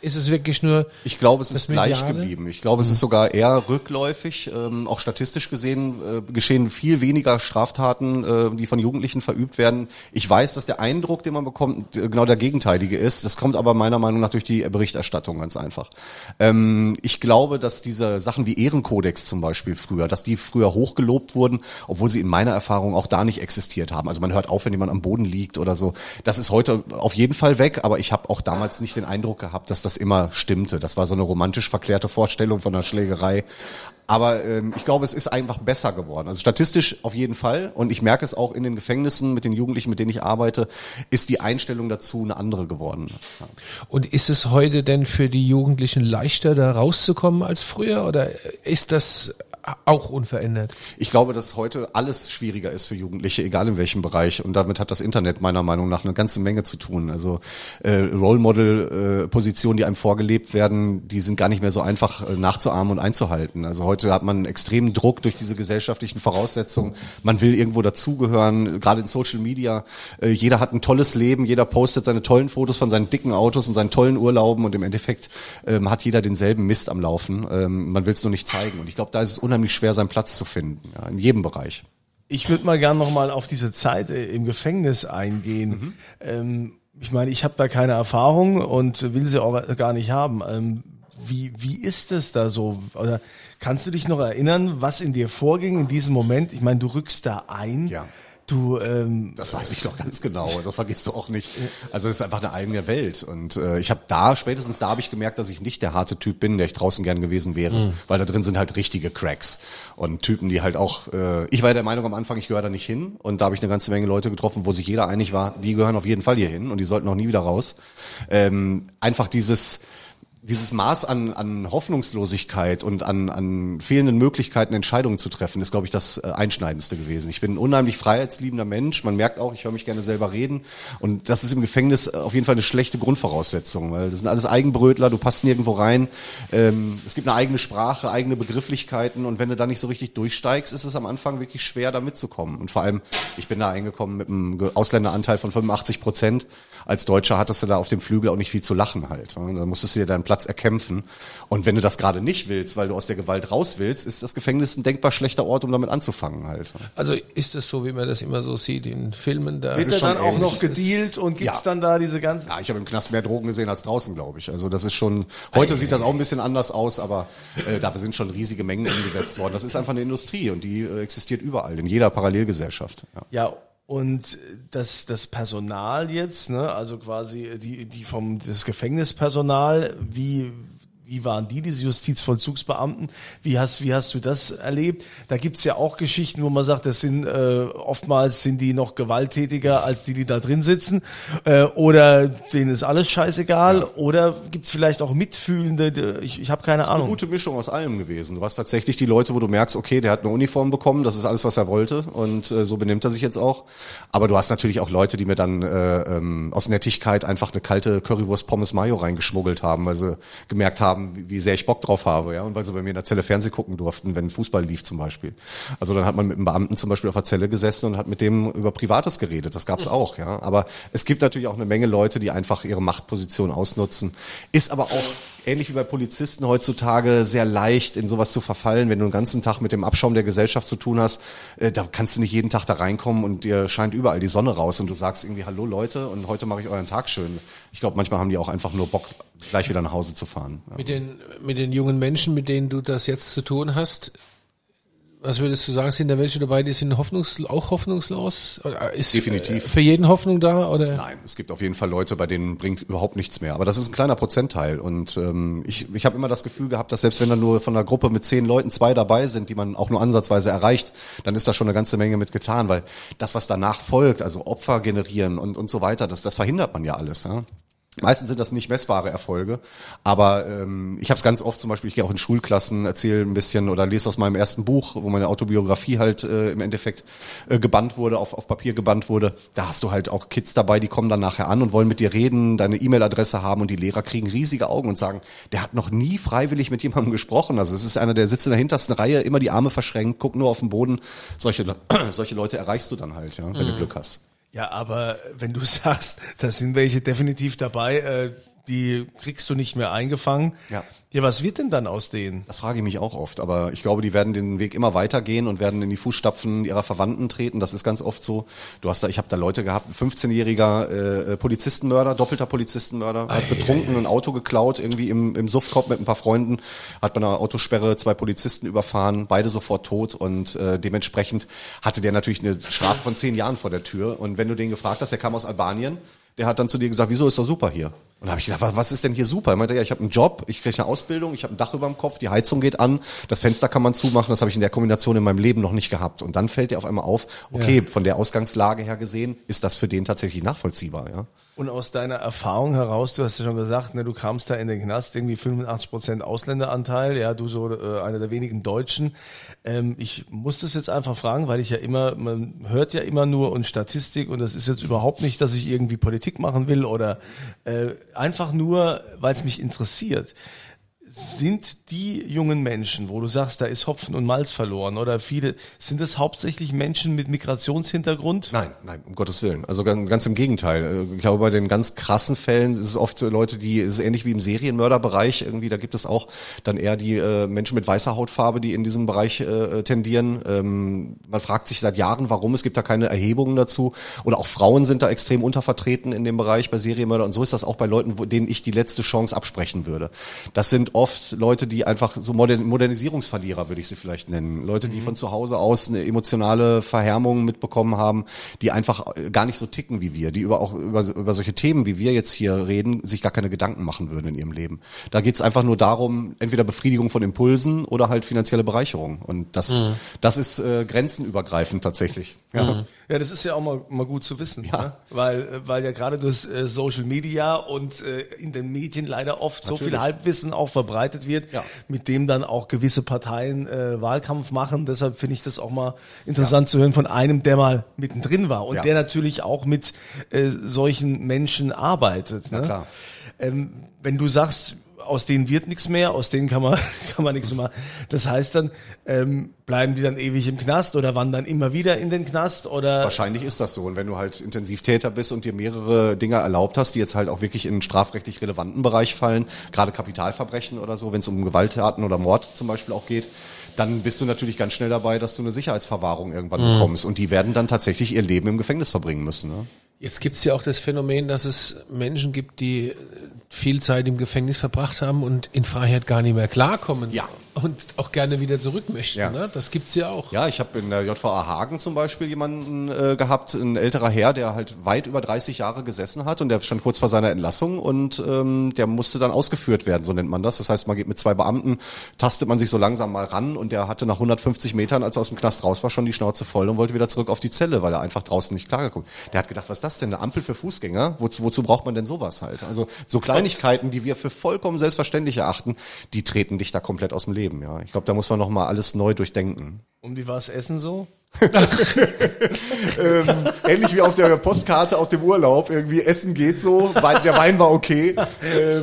ist es wirklich nur Ich glaube, es ist gleich Mediale? geblieben. Ich glaube, es ist sogar eher rückläufig. Ähm, auch statistisch gesehen äh, geschehen viel weniger Straftaten, äh, die von Jugendlichen verübt werden. Ich weiß, dass der Eindruck, den man bekommt, genau der gegenteilige ist. Das kommt aber meiner Meinung nach durch die Berichterstattung ganz einfach. Ähm, Ähm, ich glaube, dass diese Sachen wie Ehrenkodex zum Beispiel früher, dass die früher hochgelobt wurden, obwohl sie in meiner Erfahrung auch da nicht existiert haben. Also man hört auf, wenn jemand am Boden liegt oder so. Das ist heute auf jeden Fall weg, aber ich habe auch damals nicht den Eindruck gehabt, dass das immer stimmte. Das war so eine romantisch verklärte Vorstellung von einer Schlägerei. Aber ähm, ich glaube, es ist einfach besser geworden. Also statistisch auf jeden Fall. Und ich merke es auch in den Gefängnissen mit den Jugendlichen, mit denen ich arbeite, ist die Einstellung dazu eine andere geworden. Ja. Und ist es heute denn für die Jugendlichen leichter, da rauszukommen als früher? Oder ist das auch unverändert. Ich glaube, dass heute alles schwieriger ist für Jugendliche, egal in welchem Bereich. Und damit hat das Internet meiner Meinung nach eine ganze Menge zu tun. Also äh, Role Model äh, Positionen, die einem vorgelebt werden, die sind gar nicht mehr so einfach äh, nachzuahmen und einzuhalten. Also heute hat man einen extremen Druck durch diese gesellschaftlichen Voraussetzungen. Man will irgendwo dazugehören, gerade in Social Media. Äh, jeder hat ein tolles Leben, jeder postet seine tollen Fotos von seinen dicken Autos und seinen tollen Urlauben und im Endeffekt ähm, hat jeder denselben Mist am Laufen. Ähm, man will es nur nicht zeigen. Und ich glaube, da ist es unheimlich unheimlich schwer, seinen Platz zu finden, ja, in jedem Bereich. Ich würde mal gern nochmal auf diese Zeit äh, im Gefängnis eingehen. Mhm. Ähm, ich meine, ich habe da keine Erfahrung und will sie auch gar nicht haben. Ähm, wie, wie ist es da so? Oder kannst du dich noch erinnern, was in dir vorging in diesem Moment? Ich meine, du rückst da ein. Ja. Du, ähm, das weiß ich doch ganz genau. Das vergisst du auch nicht. Also es ist einfach eine eigene Welt. Und äh, ich habe da spätestens da habe ich gemerkt, dass ich nicht der harte Typ bin, der ich draußen gern gewesen wäre, mhm. weil da drin sind halt richtige Cracks und Typen, die halt auch. Äh, ich war der Meinung am Anfang, ich gehöre da nicht hin. Und da habe ich eine ganze Menge Leute getroffen, wo sich jeder einig war, die gehören auf jeden Fall hier hin und die sollten auch nie wieder raus. Ähm, einfach dieses dieses Maß an, an Hoffnungslosigkeit und an, an fehlenden Möglichkeiten, Entscheidungen zu treffen, ist, glaube ich, das äh, Einschneidendste gewesen. Ich bin ein unheimlich freiheitsliebender Mensch. Man merkt auch, ich höre mich gerne selber reden. Und das ist im Gefängnis auf jeden Fall eine schlechte Grundvoraussetzung, weil das sind alles Eigenbrötler, du passt nirgendwo rein. Ähm, es gibt eine eigene Sprache, eigene Begrifflichkeiten und wenn du da nicht so richtig durchsteigst, ist es am Anfang wirklich schwer, da mitzukommen. Und vor allem, ich bin da eingekommen mit einem Ausländeranteil von 85 Prozent. Als Deutscher hattest du da auf dem Flügel auch nicht viel zu lachen halt. Da musstest du dir deinen Platz erkämpfen. Und wenn du das gerade nicht willst, weil du aus der Gewalt raus willst, ist das Gefängnis ein denkbar schlechter Ort, um damit anzufangen halt. Also ist es so, wie man das immer so sieht in Filmen? Da Wird er dann auch noch gedealt und gibt's ja. dann da diese ganzen... Ja, ich habe im Knast mehr Drogen gesehen als draußen, glaube ich. Also das ist schon... Heute sieht das auch ein bisschen anders aus, aber äh, dafür sind schon riesige Mengen umgesetzt worden. Das ist einfach eine Industrie und die äh, existiert überall, in jeder Parallelgesellschaft. Ja, ja und das, das Personal jetzt, ne, also quasi die, die vom das Gefängnispersonal, wie, wie waren die, diese Justizvollzugsbeamten? Wie hast, wie hast du das erlebt? Da gibt's ja auch Geschichten, wo man sagt, das sind äh, oftmals sind die noch gewalttätiger als die, die da drin sitzen. Äh, oder denen ist alles scheißegal. Ja. Oder gibt's vielleicht auch Mitfühlende? Ich, ich habe keine das ist Ahnung. Eine gute Mischung aus allem gewesen. Du hast tatsächlich die Leute, wo du merkst, okay, der hat eine Uniform bekommen, das ist alles, was er wollte. Und äh, so benimmt er sich jetzt auch. Aber du hast natürlich auch Leute, die mir dann äh, ähm, aus Nettigkeit einfach eine kalte Currywurst Pommes Mayo reingeschmuggelt haben, weil sie gemerkt haben, haben, wie sehr ich Bock drauf habe, ja, und weil sie bei mir in der Zelle Fernseh gucken durften, wenn Fußball lief zum Beispiel. Also dann hat man mit einem Beamten zum Beispiel auf der Zelle gesessen und hat mit dem über Privates geredet. Das gab's auch, ja. Aber es gibt natürlich auch eine Menge Leute, die einfach ihre Machtposition ausnutzen. Ist aber auch ähnlich wie bei Polizisten heutzutage sehr leicht in sowas zu verfallen, wenn du den ganzen Tag mit dem Abschaum der Gesellschaft zu tun hast, äh, da kannst du nicht jeden Tag da reinkommen und dir scheint überall die Sonne raus und du sagst irgendwie Hallo Leute und heute mache ich euren Tag schön. Ich glaube, manchmal haben die auch einfach nur Bock, gleich wieder nach Hause zu fahren. Mit den mit den jungen Menschen, mit denen du das jetzt zu tun hast, was würdest du sagen, sind da welche dabei, die sind hoffnungs auch hoffnungslos? Ist Definitiv. Für jeden Hoffnung da? Oder? Nein, es gibt auf jeden Fall Leute, bei denen bringt überhaupt nichts mehr. Aber das ist ein kleiner Prozentteil. Und ähm, ich, ich habe immer das Gefühl gehabt, dass selbst wenn da nur von einer Gruppe mit zehn Leuten zwei dabei sind, die man auch nur ansatzweise erreicht, dann ist da schon eine ganze Menge mit getan. Weil das, was danach folgt, also Opfer generieren und, und so weiter, das, das verhindert man ja alles. Ja? Meistens sind das nicht messbare Erfolge, aber ähm, ich habe es ganz oft zum Beispiel, ich gehe auch in Schulklassen, erzähle ein bisschen oder lese aus meinem ersten Buch, wo meine Autobiografie halt äh, im Endeffekt äh, gebannt wurde, auf, auf Papier gebannt wurde. Da hast du halt auch Kids dabei, die kommen dann nachher an und wollen mit dir reden, deine E-Mail-Adresse haben und die Lehrer kriegen riesige Augen und sagen, der hat noch nie freiwillig mit jemandem gesprochen. Also es ist einer, der sitzt in der hintersten Reihe, immer die Arme verschränkt, guckt nur auf den Boden. Solche, solche Leute erreichst du dann halt, ja, wenn mhm. du Glück hast. Ja, aber wenn du sagst, da sind welche definitiv dabei, äh, die kriegst du nicht mehr eingefangen. Ja. Ja, was wird denn dann aus denen? Das frage ich mich auch oft, aber ich glaube, die werden den Weg immer weitergehen und werden in die Fußstapfen ihrer Verwandten treten. Das ist ganz oft so. Du hast da, ich habe da Leute gehabt, 15-jähriger äh, Polizistenmörder, doppelter Polizistenmörder, hat betrunken ein Auto geklaut, irgendwie im, im Suffkopf mit ein paar Freunden, hat bei einer Autosperre zwei Polizisten überfahren, beide sofort tot und äh, dementsprechend hatte der natürlich eine Strafe von zehn Jahren vor der Tür. Und wenn du den gefragt hast, der kam aus Albanien, der hat dann zu dir gesagt, wieso ist doch super hier? Und da habe ich gedacht, was- ist denn hier super? Er meinte, ja, ich habe einen Job, ich kriege eine Ausbildung, ich habe ein Dach über dem Kopf, die Heizung geht an, das Fenster kann man zumachen, das habe ich in der Kombination in meinem Leben noch nicht gehabt. Und dann fällt dir auf einmal auf, okay, von der Ausgangslage her gesehen, ist das für den tatsächlich nachvollziehbar, ja. Und aus deiner Erfahrung heraus, du hast ja schon gesagt, ne, du kamst da in den Knast, irgendwie 85 Prozent Ausländeranteil, ja, du so äh, einer der wenigen Deutschen. Ähm, ich muss das jetzt einfach fragen, weil ich ja immer, man hört ja immer nur und Statistik und das ist jetzt überhaupt nicht, dass ich irgendwie Politik machen will oder äh, einfach nur, weil es mich interessiert. Sind die jungen Menschen, wo du sagst, da ist Hopfen und Malz verloren oder viele, sind es hauptsächlich Menschen mit Migrationshintergrund? Nein, nein, um Gottes Willen. Also ganz, ganz im Gegenteil. Ich glaube, bei den ganz krassen Fällen ist es oft Leute, die, ist ähnlich wie im Serienmörderbereich irgendwie, da gibt es auch dann eher die äh, Menschen mit weißer Hautfarbe, die in diesem Bereich äh, tendieren. Ähm, man fragt sich seit Jahren, warum, es gibt da keine Erhebungen dazu. Oder auch Frauen sind da extrem untervertreten in dem Bereich bei Serienmörder und so ist das auch bei Leuten, wo, denen ich die letzte Chance absprechen würde. Das sind oft Leute, die einfach so Modern Modernisierungsverlierer, würde ich sie vielleicht nennen. Leute, die von zu Hause aus eine emotionale Verhärmung mitbekommen haben, die einfach äh, gar nicht so ticken wie wir, die über auch über, über solche Themen, wie wir jetzt hier reden, sich gar keine Gedanken machen würden in ihrem Leben. Da geht es einfach nur darum, entweder Befriedigung von Impulsen oder halt finanzielle Bereicherung. Und das, das ist äh, grenzenübergreifend tatsächlich. Ja. Ja, das ist ja auch mal, mal gut zu wissen, ne? weil, äh, weil ja gerade durch äh, Social Media und äh, in den Medien leider oft so viel Natürlich. Halbwissen auch verbreitet wird, Ja. mit dem dann auch gewisse Parteien äh, Wahlkampf machen. Deshalb finde ich das auch mal interessant zu hören von einem, der mal mittendrin war und Ja. der natürlich auch mit äh, solchen Menschen arbeitet. Ne? klar. Ähm, wenn du sagst, aus denen wird nichts mehr, aus denen kann man, kann man nichts mehr machen. Das heißt dann, ähm, bleiben die dann ewig im Knast oder wandern immer wieder in den Knast oder? Wahrscheinlich ist das so. Und wenn du halt Intensivtäter bist und dir mehrere Dinge erlaubt hast, die jetzt halt auch wirklich in einen strafrechtlich relevanten Bereich fallen, gerade Kapitalverbrechen oder so, wenn es um Gewalttaten oder Mord zum Beispiel auch geht, dann bist du natürlich ganz schnell dabei, dass du eine Sicherheitsverwahrung irgendwann bekommst. Und die werden dann tatsächlich ihr Leben im Gefängnis verbringen müssen. Ne? Jetzt gibt's ja auch das Phänomen, dass es Menschen gibt, die viel Zeit im Gefängnis verbracht haben und in Freiheit gar nicht mehr klarkommen. Ja. Und auch gerne wieder zurück möchten. Ja. Ne? Das gibt's ja auch. Ja, ich habe in der JVA Hagen zum Beispiel jemanden äh, gehabt, ein älterer Herr, der halt weit über 30 Jahre gesessen hat und der stand kurz vor seiner Entlassung und ähm, der musste dann ausgeführt werden, so nennt man das. Das heißt, man geht mit zwei Beamten, tastet man sich so langsam mal ran und der hatte nach 150 Metern, als er aus dem Knast raus war, schon die Schnauze voll und wollte wieder zurück auf die Zelle, weil er einfach draußen nicht klargekommen Der hat gedacht, was ist das denn, eine Ampel für Fußgänger? Wozu, wozu braucht man denn sowas halt? Also so Kleinigkeiten, die wir für vollkommen selbstverständlich erachten, die treten dich da komplett aus dem Leben. Ja, Ich glaube, da muss man noch mal alles neu durchdenken. Und wie war's Essen so? ähm, ähnlich wie auf der Postkarte aus dem Urlaub. Irgendwie Essen geht so, der Wein war okay. Ähm,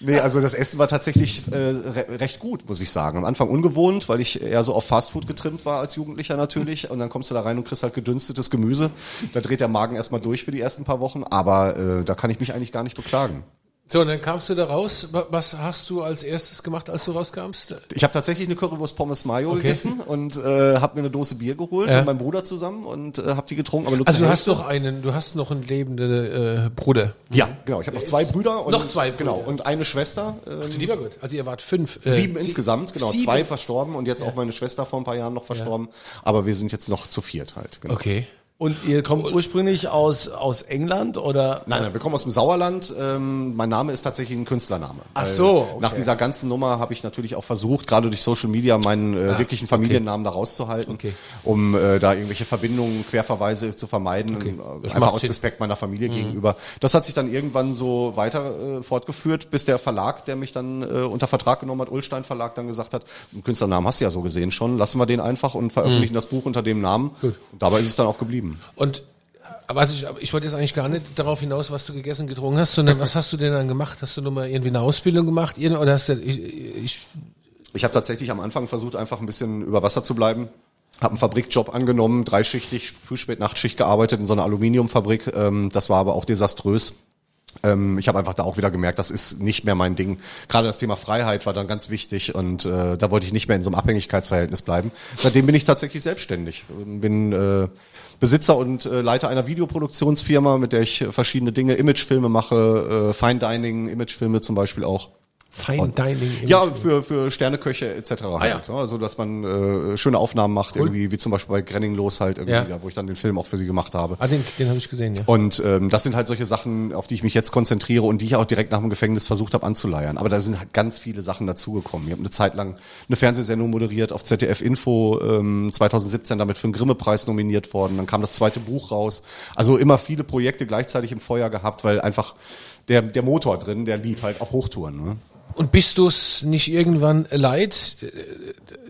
nee, also das Essen war tatsächlich äh, re recht gut, muss ich sagen. Am Anfang ungewohnt, weil ich eher so auf Fastfood getrimmt war als Jugendlicher natürlich. Und dann kommst du da rein und kriegst halt gedünstetes Gemüse. Da dreht der Magen erstmal durch für die ersten paar Wochen. Aber äh, da kann ich mich eigentlich gar nicht beklagen. So, und dann kamst du da raus. Wa- Was hast du als erstes gemacht, als du rauskamst? Ich habe tatsächlich eine Currywurst Pommes Mayo Okay. gegessen und äh, habe mir eine Dose Bier geholt Ja. mit meinem Bruder zusammen und äh, habe die getrunken. Aber Also du hast noch einen, du hast noch einen lebenden äh, Bruder. Ja, genau. Ich habe noch zwei Brüder und Noch zwei Brüder. genau und eine Schwester. Ähm, Lieber Gott. Also ihr wart fünf. äh, sieben sie- insgesamt, genau. Sieben? Zwei verstorben und jetzt auch meine Schwester vor ein paar Jahren noch verstorben. Aber wir sind jetzt noch zu viert halt. Genau. Okay. Und ihr kommt ursprünglich aus, aus England oder? Nein, nein, wir kommen aus dem Sauerland. Ähm, mein Name ist tatsächlich ein Künstlername. Ach so, okay. Nach dieser ganzen Nummer habe ich natürlich auch versucht, gerade durch Social Media meinen äh, wirklichen Familiennamen da rauszuhalten, Ah, Okay. um äh, da irgendwelche Verbindungen, Querverweise zu vermeiden, Okay. äh, Das einfach aus Sinn. Mhm. Respekt meiner Familie gegenüber. Das hat sich dann irgendwann so weiter äh, fortgeführt, bis der Verlag, der mich dann äh, unter Vertrag genommen hat, Ulstein Verlag, dann gesagt hat, einen Künstlernamen hast du ja so gesehen schon, lassen wir den einfach und veröffentlichen das Buch unter dem Namen. Mhm. Gut. Und dabei ist es dann auch geblieben. Und aber was ich, ich wollte jetzt eigentlich gar nicht darauf hinaus, was du gegessen, getrunken hast, sondern was hast du denn dann gemacht? Hast du nochmal irgendwie eine Ausbildung gemacht? Oder hast du, ich, ich, Ich habe tatsächlich am Anfang versucht, einfach ein bisschen über Wasser zu bleiben. Habe einen Fabrikjob angenommen, dreischichtig, Früh-, Spät-, Nachtschicht gearbeitet in so einer Aluminiumfabrik. Ähm, das war aber auch desaströs. Ähm, ich habe einfach da auch wieder gemerkt, das ist nicht mehr mein Ding. Gerade das Thema Freiheit war dann ganz wichtig und äh, da wollte ich nicht mehr in so einem Abhängigkeitsverhältnis bleiben. Seitdem bin ich tatsächlich selbstständig. Bin äh, Besitzer und äh, Leiter einer Videoproduktionsfirma, mit der ich äh, verschiedene Dinge, Imagefilme mache, äh, Fine Dining, Imagefilme zum Beispiel auch. Fine Dining. Ja, für, für Sterneköche etc. ja. halt. ja. Also dass man äh, schöne Aufnahmen macht, irgendwie, wie zum Beispiel bei Grenninglos halt irgendwie, Ja. ja. wo ich dann den Film auch für sie gemacht habe. Ah, den, den habe ich gesehen, ja. Und ähm, das sind halt solche Sachen, auf die ich mich jetzt konzentriere und die ich auch direkt nach dem Gefängnis versucht habe anzuleiern. Aber da sind halt ganz viele Sachen dazugekommen. Ich habe eine Zeit lang eine Fernsehsendung moderiert auf ZDF Info, ähm, 2017 damit für den Grimme-Preis nominiert worden. Dann kam das zweite Buch raus. Also immer viele Projekte gleichzeitig im Feuer gehabt, weil einfach der, der Motor drin, der lief halt auf Hochtouren. Ne? Und bist du es nicht irgendwann leid,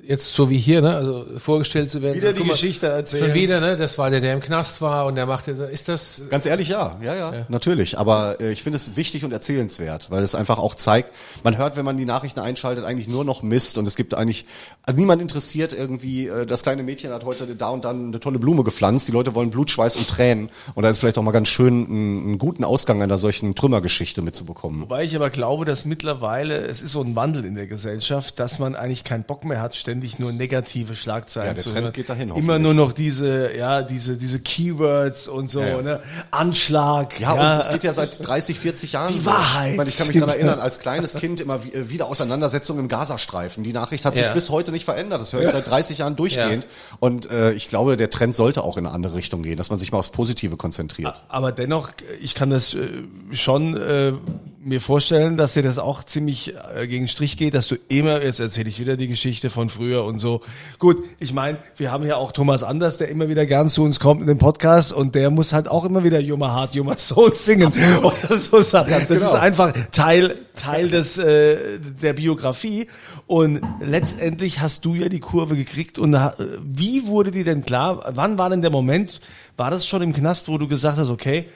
jetzt so wie hier, ne, also vorgestellt zu werden? Wieder die mal, Geschichte erzählen. Schon wieder, ne? Das war der, der im Knast war und der macht jetzt, ist das, Ganz ehrlich, ja, ja, ja, natürlich. Aber äh, ich finde es wichtig und erzählenswert, weil es einfach auch zeigt, man hört, wenn man die Nachrichten einschaltet, eigentlich nur noch Mist und es gibt eigentlich, also niemand interessiert irgendwie, äh, das kleine Mädchen hat heute da und dann eine tolle Blume gepflanzt, die Leute wollen Blut, Schweiß und Tränen und da ist vielleicht auch mal ganz schön, einen, einen guten Ausgang einer solchen Trümmergeschichte mitzubekommen. Wobei ich aber glaube, dass mittlerweile, es ist so ein Wandel in der Gesellschaft, dass man eigentlich keinen Bock mehr hat, ständig nur negative Schlagzeilen Ja, der zu Trend hören. geht dahin, Immer nur noch diese, ja, diese, diese Keywords und so, Ja, ja. ne? Anschlag. Ja, und es geht ja seit 30, 40 Jahren. Die so. Wahrheit. Ich, meine, ich kann mich daran erinnern, als kleines Kind immer äh, wieder Auseinandersetzungen im Gazastreifen. Die Nachricht hat sich Ja. bis heute nicht verändert. Das höre ich seit 30 Jahren durchgehend. Und äh, ich glaube, der Trend sollte auch in eine andere Richtung gehen, dass man sich mal aufs Positive konzentriert. Aber dennoch, ich kann das äh, schon äh, mir vorstellen, dass dir das auch ziemlich äh, gegen Strich geht, dass du immer, jetzt erzähle ich wieder die Geschichte von früher und so. Gut, ich meine, wir haben ja auch Thomas Anders, der immer wieder gern zu uns kommt in den Podcast und der muss halt auch immer wieder heart, you're my soul singen. Oder so sagen. Das genau. ist einfach Teil, Teil des, äh, der Biografie. Und letztendlich hast du ja die Kurve gekriegt. Und äh, wie wurde dir denn klar, wann war denn der Moment, war das schon im Knast, wo du gesagt hast, okay,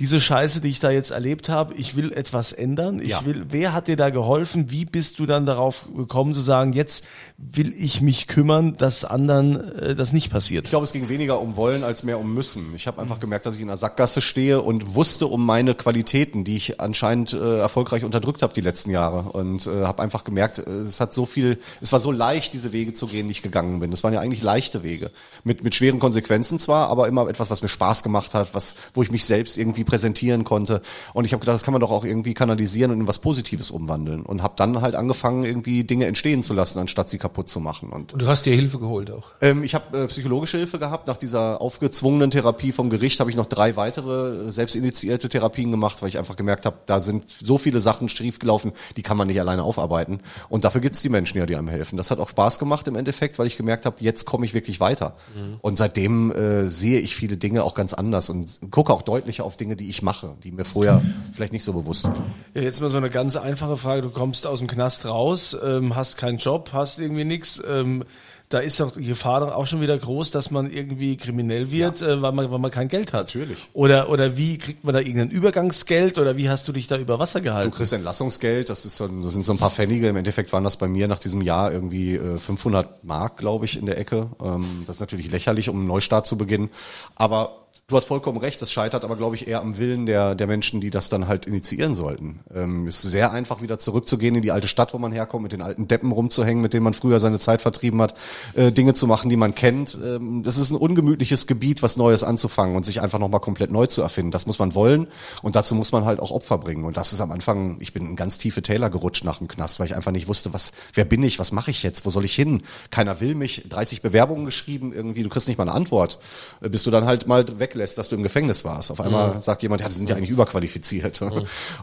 diese Scheiße, die ich da jetzt erlebt habe, ich will etwas ändern. Ich Ja. will, wer hat dir da geholfen? Wie bist du dann darauf gekommen zu sagen, jetzt will ich mich kümmern, dass anderen äh, das nicht passiert? Ich glaube, es ging weniger um wollen als mehr um müssen. Ich habe einfach gemerkt, dass ich in einer Sackgasse stehe und wusste um meine Qualitäten, die ich anscheinend äh, erfolgreich unterdrückt habe die letzten Jahre und äh, habe einfach gemerkt, äh, es hat so viel, es war so leicht, diese Wege zu gehen, die ich gegangen bin. Es waren ja eigentlich leichte Wege mit mit schweren Konsequenzen zwar, aber immer etwas, was mir Spaß gemacht hat, was wo ich mich selbst irgendwie präsentieren konnte. Und ich habe gedacht, das kann man doch auch irgendwie kanalisieren und in was Positives umwandeln und habe dann halt angefangen, irgendwie Dinge entstehen zu lassen, anstatt sie kaputt zu machen. Und und du hast dir Hilfe geholt auch. ähm, ich habe äh, psychologische Hilfe gehabt. Nach dieser aufgezwungenen Therapie vom Gericht habe ich noch drei weitere äh, selbstinitiierte Therapien gemacht, weil ich einfach gemerkt habe, da sind so viele Sachen schiefgelaufen, die kann man nicht alleine aufarbeiten. Und dafür gibt's die Menschen ja, die einem helfen. Das hat auch Spaß gemacht im Endeffekt, weil ich gemerkt habe, jetzt komme ich wirklich weiter. Und seitdem äh, sehe ich viele Dinge auch ganz anders und gucke auch deutlicher auf Dinge, die ich mache, die mir vorher vielleicht nicht so bewusst waren. Ja, jetzt mal so eine ganz einfache Frage. Du kommst aus dem Knast raus, ähm, hast keinen Job, hast irgendwie nichts. Ähm, da ist doch die Gefahr auch schon wieder groß, dass man irgendwie kriminell wird, äh, weil, man, weil man kein Geld hat. Natürlich. Oder, oder wie kriegt man da irgendein Übergangsgeld oder wie hast du dich da über Wasser Du gehalten? kriegst Entlassungsgeld, das, ist so, das sind so ein paar Pfennige. Im Endeffekt waren das bei mir nach diesem Jahr irgendwie äh, 500 Mark, glaube ich, in der Ecke. Ähm, das ist natürlich lächerlich, um einen Neustart zu beginnen. Aber du hast vollkommen recht, das scheitert aber, glaube ich, eher am Willen der, der Menschen, die das dann halt initiieren sollten. Ähm, ist sehr einfach, wieder zurückzugehen in die alte Stadt, wo man herkommt, mit den alten Deppen rumzuhängen, mit denen man früher seine Zeit vertrieben hat, äh, Dinge zu machen, die man kennt. Ähm, das ist ein ungemütliches Gebiet, was Neues anzufangen und sich einfach nochmal komplett neu zu erfinden. Das muss man wollen und dazu muss man halt auch Opfer bringen. Und das ist am Anfang, ich bin in ganz tiefe Täler gerutscht nach dem Knast, weil ich einfach nicht wusste, was, wer bin ich, was mache ich jetzt, wo soll ich hin? Keiner will mich, 30 Bewerbungen geschrieben, irgendwie, du kriegst nicht mal eine Antwort, äh, bis du dann halt mal weglässt, dass du im Gefängnis warst. Auf einmal sagt jemand, ja, die sind ja eigentlich überqualifiziert.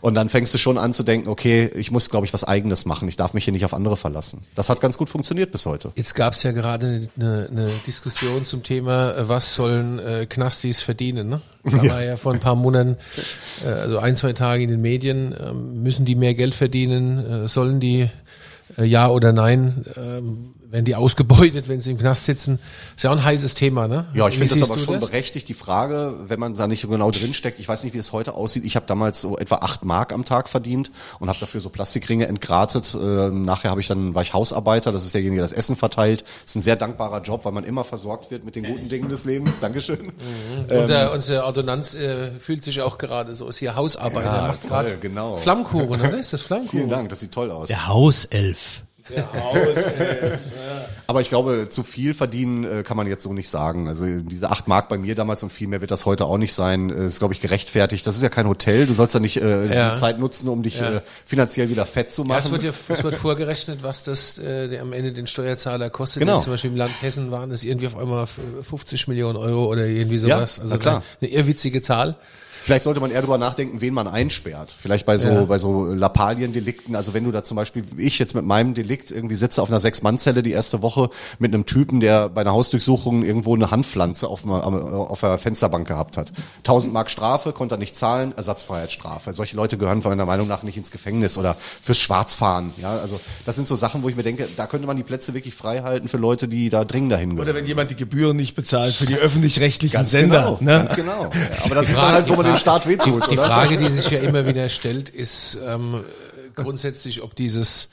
Und dann fängst du schon an zu denken, okay, ich muss, glaube ich, was Eigenes machen. Ich darf mich hier nicht auf andere verlassen. Das hat ganz gut funktioniert bis heute. Jetzt gab es ja gerade eine, eine Diskussion zum Thema, äh, was sollen äh, Knastis verdienen. Ne? Da war ja vor ein paar Monaten, äh, also ein, zwei Tage in den Medien, ähm, müssen die mehr Geld verdienen, äh, sollen die äh, ja oder nein. Ähm, werden die ausgebeutet, wenn sie im Knast sitzen. Ist ja auch ein heißes Thema, ne? Ja, ich finde das aber schon berechtigt, die Frage, wenn man da nicht so genau drinsteckt. Ich weiß nicht, wie es heute aussieht. Ich habe damals so etwa acht Mark am Tag verdient und habe dafür so Plastikringe entgratet. Äh, nachher habe ich dann war ich Hausarbeiter, das ist derjenige, der das Essen verteilt. Das ist ein sehr dankbarer Job, weil man immer versorgt wird mit den guten Dingen des Lebens. Dankeschön. Unser, unsere Ordonnanz äh, fühlt sich auch gerade so, ist hier Hausarbeiter, Ja, macht toll, gerade genau. Flammkuchen, oder? Ist das Flammkuchen? Vielen Dank, das sieht toll aus. Der Hauself. Aber ich glaube, zu viel verdienen äh, kann man jetzt so nicht sagen. Also diese acht Mark bei mir damals und viel mehr wird das heute auch nicht sein. Äh, ist, glaube ich, gerechtfertigt. Das ist ja kein Hotel. Du sollst ja nicht äh, Ja. die Zeit nutzen, um dich äh, finanziell wieder fett zu Ja, es machen. wird ja es wird vorgerechnet, was das äh, der am Ende den Steuerzahler kostet. Genau. Zum Beispiel im Land Hessen waren es irgendwie auf einmal f- 50 Millionen Euro oder irgendwie sowas. Ja, also klar. Eine, eine irrwitzige Zahl. Vielleicht sollte man eher drüber nachdenken, wen man einsperrt. Vielleicht bei so, Ja. bei so Lappalien-Delikten. Also wenn du da zum Beispiel, ich jetzt mit meinem Delikt irgendwie sitze auf einer Sechs-Mann-Zelle die erste Woche mit einem Typen, der bei einer Hausdurchsuchung irgendwo eine Handpflanze auf, einer- auf der Fensterbank gehabt hat. 1000 Mark Strafe, konnte er nicht zahlen, Ersatzfreiheitsstrafe. Solche Leute gehören meiner Meinung nach nicht ins Gefängnis oder fürs Schwarzfahren. Ja, also das sind so Sachen, wo ich mir denke, da könnte man die Plätze wirklich frei halten für Leute, die da dringend dahin gehören. Oder wenn jemand die Gebühren nicht bezahlt für die öffentlich-rechtlichen Ganz Sender. genau, ne? ganz genau. Ja, aber das sieht man Frage- halt, wo man Frage- Staat wehtut, Die oder? Frage, die sich ja immer wieder stellt, ist ähm, grundsätzlich, ob dieses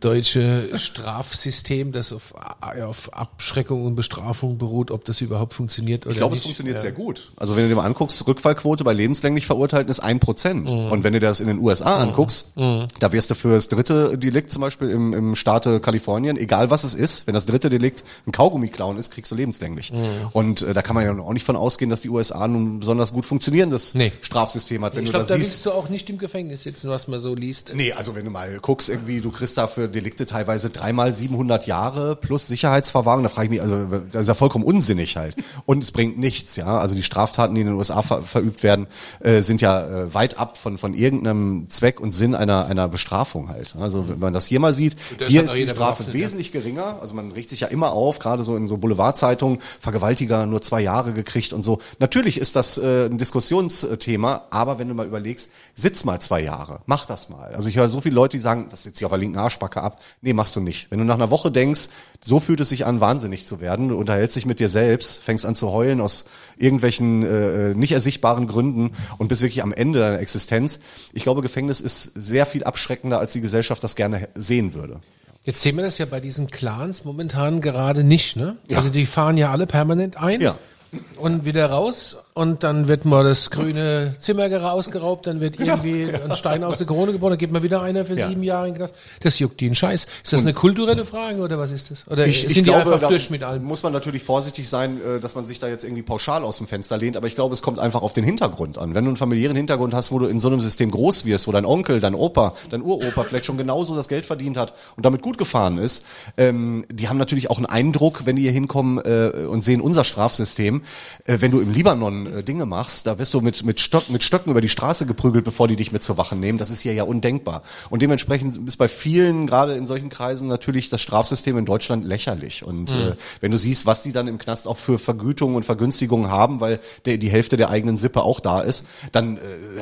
deutsche Strafsystem, das auf, auf Abschreckung und Bestrafung beruht, ob das überhaupt funktioniert oder Ich glaube, es nicht. funktioniert ja. sehr gut. Also wenn du dir mal anguckst, Rückfallquote bei lebenslänglich Verurteilten ist ein Prozent. Mhm. Und wenn du dir das in den USA anguckst, da wirst du für das dritte Delikt zum Beispiel im, im Staate Kalifornien, egal was es ist, wenn das dritte Delikt ein Kaugummi klauen ist, kriegst du lebenslänglich. Mhm. Und äh, da kann man ja auch nicht von ausgehen, dass die USA nun ein besonders gut funktionierendes Nee. Strafsystem hat. Wenn Ich glaube, da da siehst, willst du auch nicht im Gefängnis sitzen, was man so liest. Nee, also wenn du mal guckst, irgendwie, du kriegst da für Delikte teilweise dreimal 700 Jahre plus Sicherheitsverwahrung, da frage ich mich, also das ist ja vollkommen unsinnig halt. Und es bringt nichts, ja. Also die Straftaten, die in den USA ver verübt werden, äh, sind ja äh, weit ab von, von irgendeinem Zweck und Sinn einer, einer Bestrafung halt. Also wenn man das hier mal sieht, hier hat ist die Strafe ja. wesentlich geringer. Also man regt sich ja immer auf, gerade so in so Boulevardzeitungen, Vergewaltiger nur zwei Jahre gekriegt und so. Natürlich ist das äh, ein Diskussionsthema, aber wenn du mal überlegst, sitz mal zwei Jahre, mach das mal. Also ich höre so viele Leute, die sagen, das sitzt hier auf der linken Arschbacke ab. Nee, machst du nicht. Wenn du nach einer Woche denkst, so fühlt es sich an, wahnsinnig zu werden, du unterhältst dich mit dir selbst, fängst an zu heulen aus irgendwelchen äh, nicht ersichtbaren Gründen und bist wirklich am Ende deiner Existenz. Ich glaube, Gefängnis ist sehr viel abschreckender, als die Gesellschaft das gerne sehen würde. Jetzt sehen wir das ja bei diesen Clans momentan gerade nicht, ne? Also die fahren ja alle permanent ein Ja. und wieder raus und dann wird mal das grüne Zimmer gera- ausgeraubt, dann wird irgendwie ein Stein aus der Krone geboren, dann geht mal wieder einer für Ja. sieben Jahre in den Knast. Das juckt die einen Scheiß. Ist das eine kulturelle Frage oder was ist das? Oder Ich, sind ich die glaube, einfach durch mit allem? muss man natürlich vorsichtig sein, äh, dass man sich da jetzt irgendwie pauschal aus dem Fenster lehnt, aber ich glaube, es kommt einfach auf den Hintergrund an. Wenn du einen familiären Hintergrund hast, wo du in so einem System groß wirst, wo dein Onkel, dein Opa, dein Uropa vielleicht schon genauso das Geld verdient hat und damit gut gefahren ist, ähm, die haben natürlich auch einen Eindruck, wenn die hier hinkommen äh, und sehen unser Strafsystem. Äh, wenn du im Libanon äh, Dinge machst, da wirst du mit, mit, Stock, mit Stöcken über die Straße geprügelt, bevor die dich mit zur Wache nehmen. Das ist hier ja undenkbar. Und dementsprechend ist bei vielen, gerade in solchen Kreisen, natürlich das Strafsystem in Deutschland lächerlich. Und äh, wenn du siehst, was die dann im Knast auch für Vergütungen und Vergünstigungen haben, weil der, die Hälfte der eigenen Sippe auch da ist, dann äh,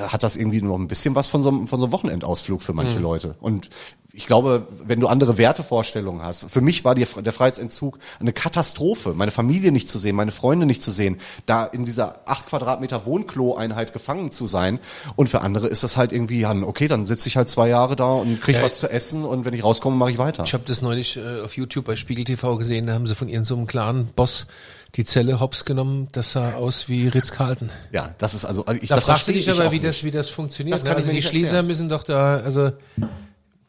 hat das irgendwie noch ein bisschen was von so, einem- von so einem Wochenendausflug für manche Leute. Und ich glaube, wenn du andere Wertevorstellungen hast, für mich war die, der Freiheitsentzug eine Katastrophe, meine Familie nicht zu sehen, meine Freunde nicht zu sehen, da in dieser acht Quadratmeter Wohnklo-Einheit gefangen zu sein. Und für andere ist das halt irgendwie, ja, okay, dann sitze ich halt zwei Jahre da und krieg Ja, was zu essen und wenn ich rauskomme, mache ich weiter. Ich habe das neulich äh, auf YouTube bei Spiegel TV gesehen, da haben sie von ihren so einem klaren Boss die Zelle hops genommen, das sah aus wie Ritz-Carlton. Ja, das ist also, also ich, Da das fragst du dich ich aber, wie nicht. das, wie das funktioniert. Das kann ne? ich also mir die nicht Schließer erklären. müssen doch da, also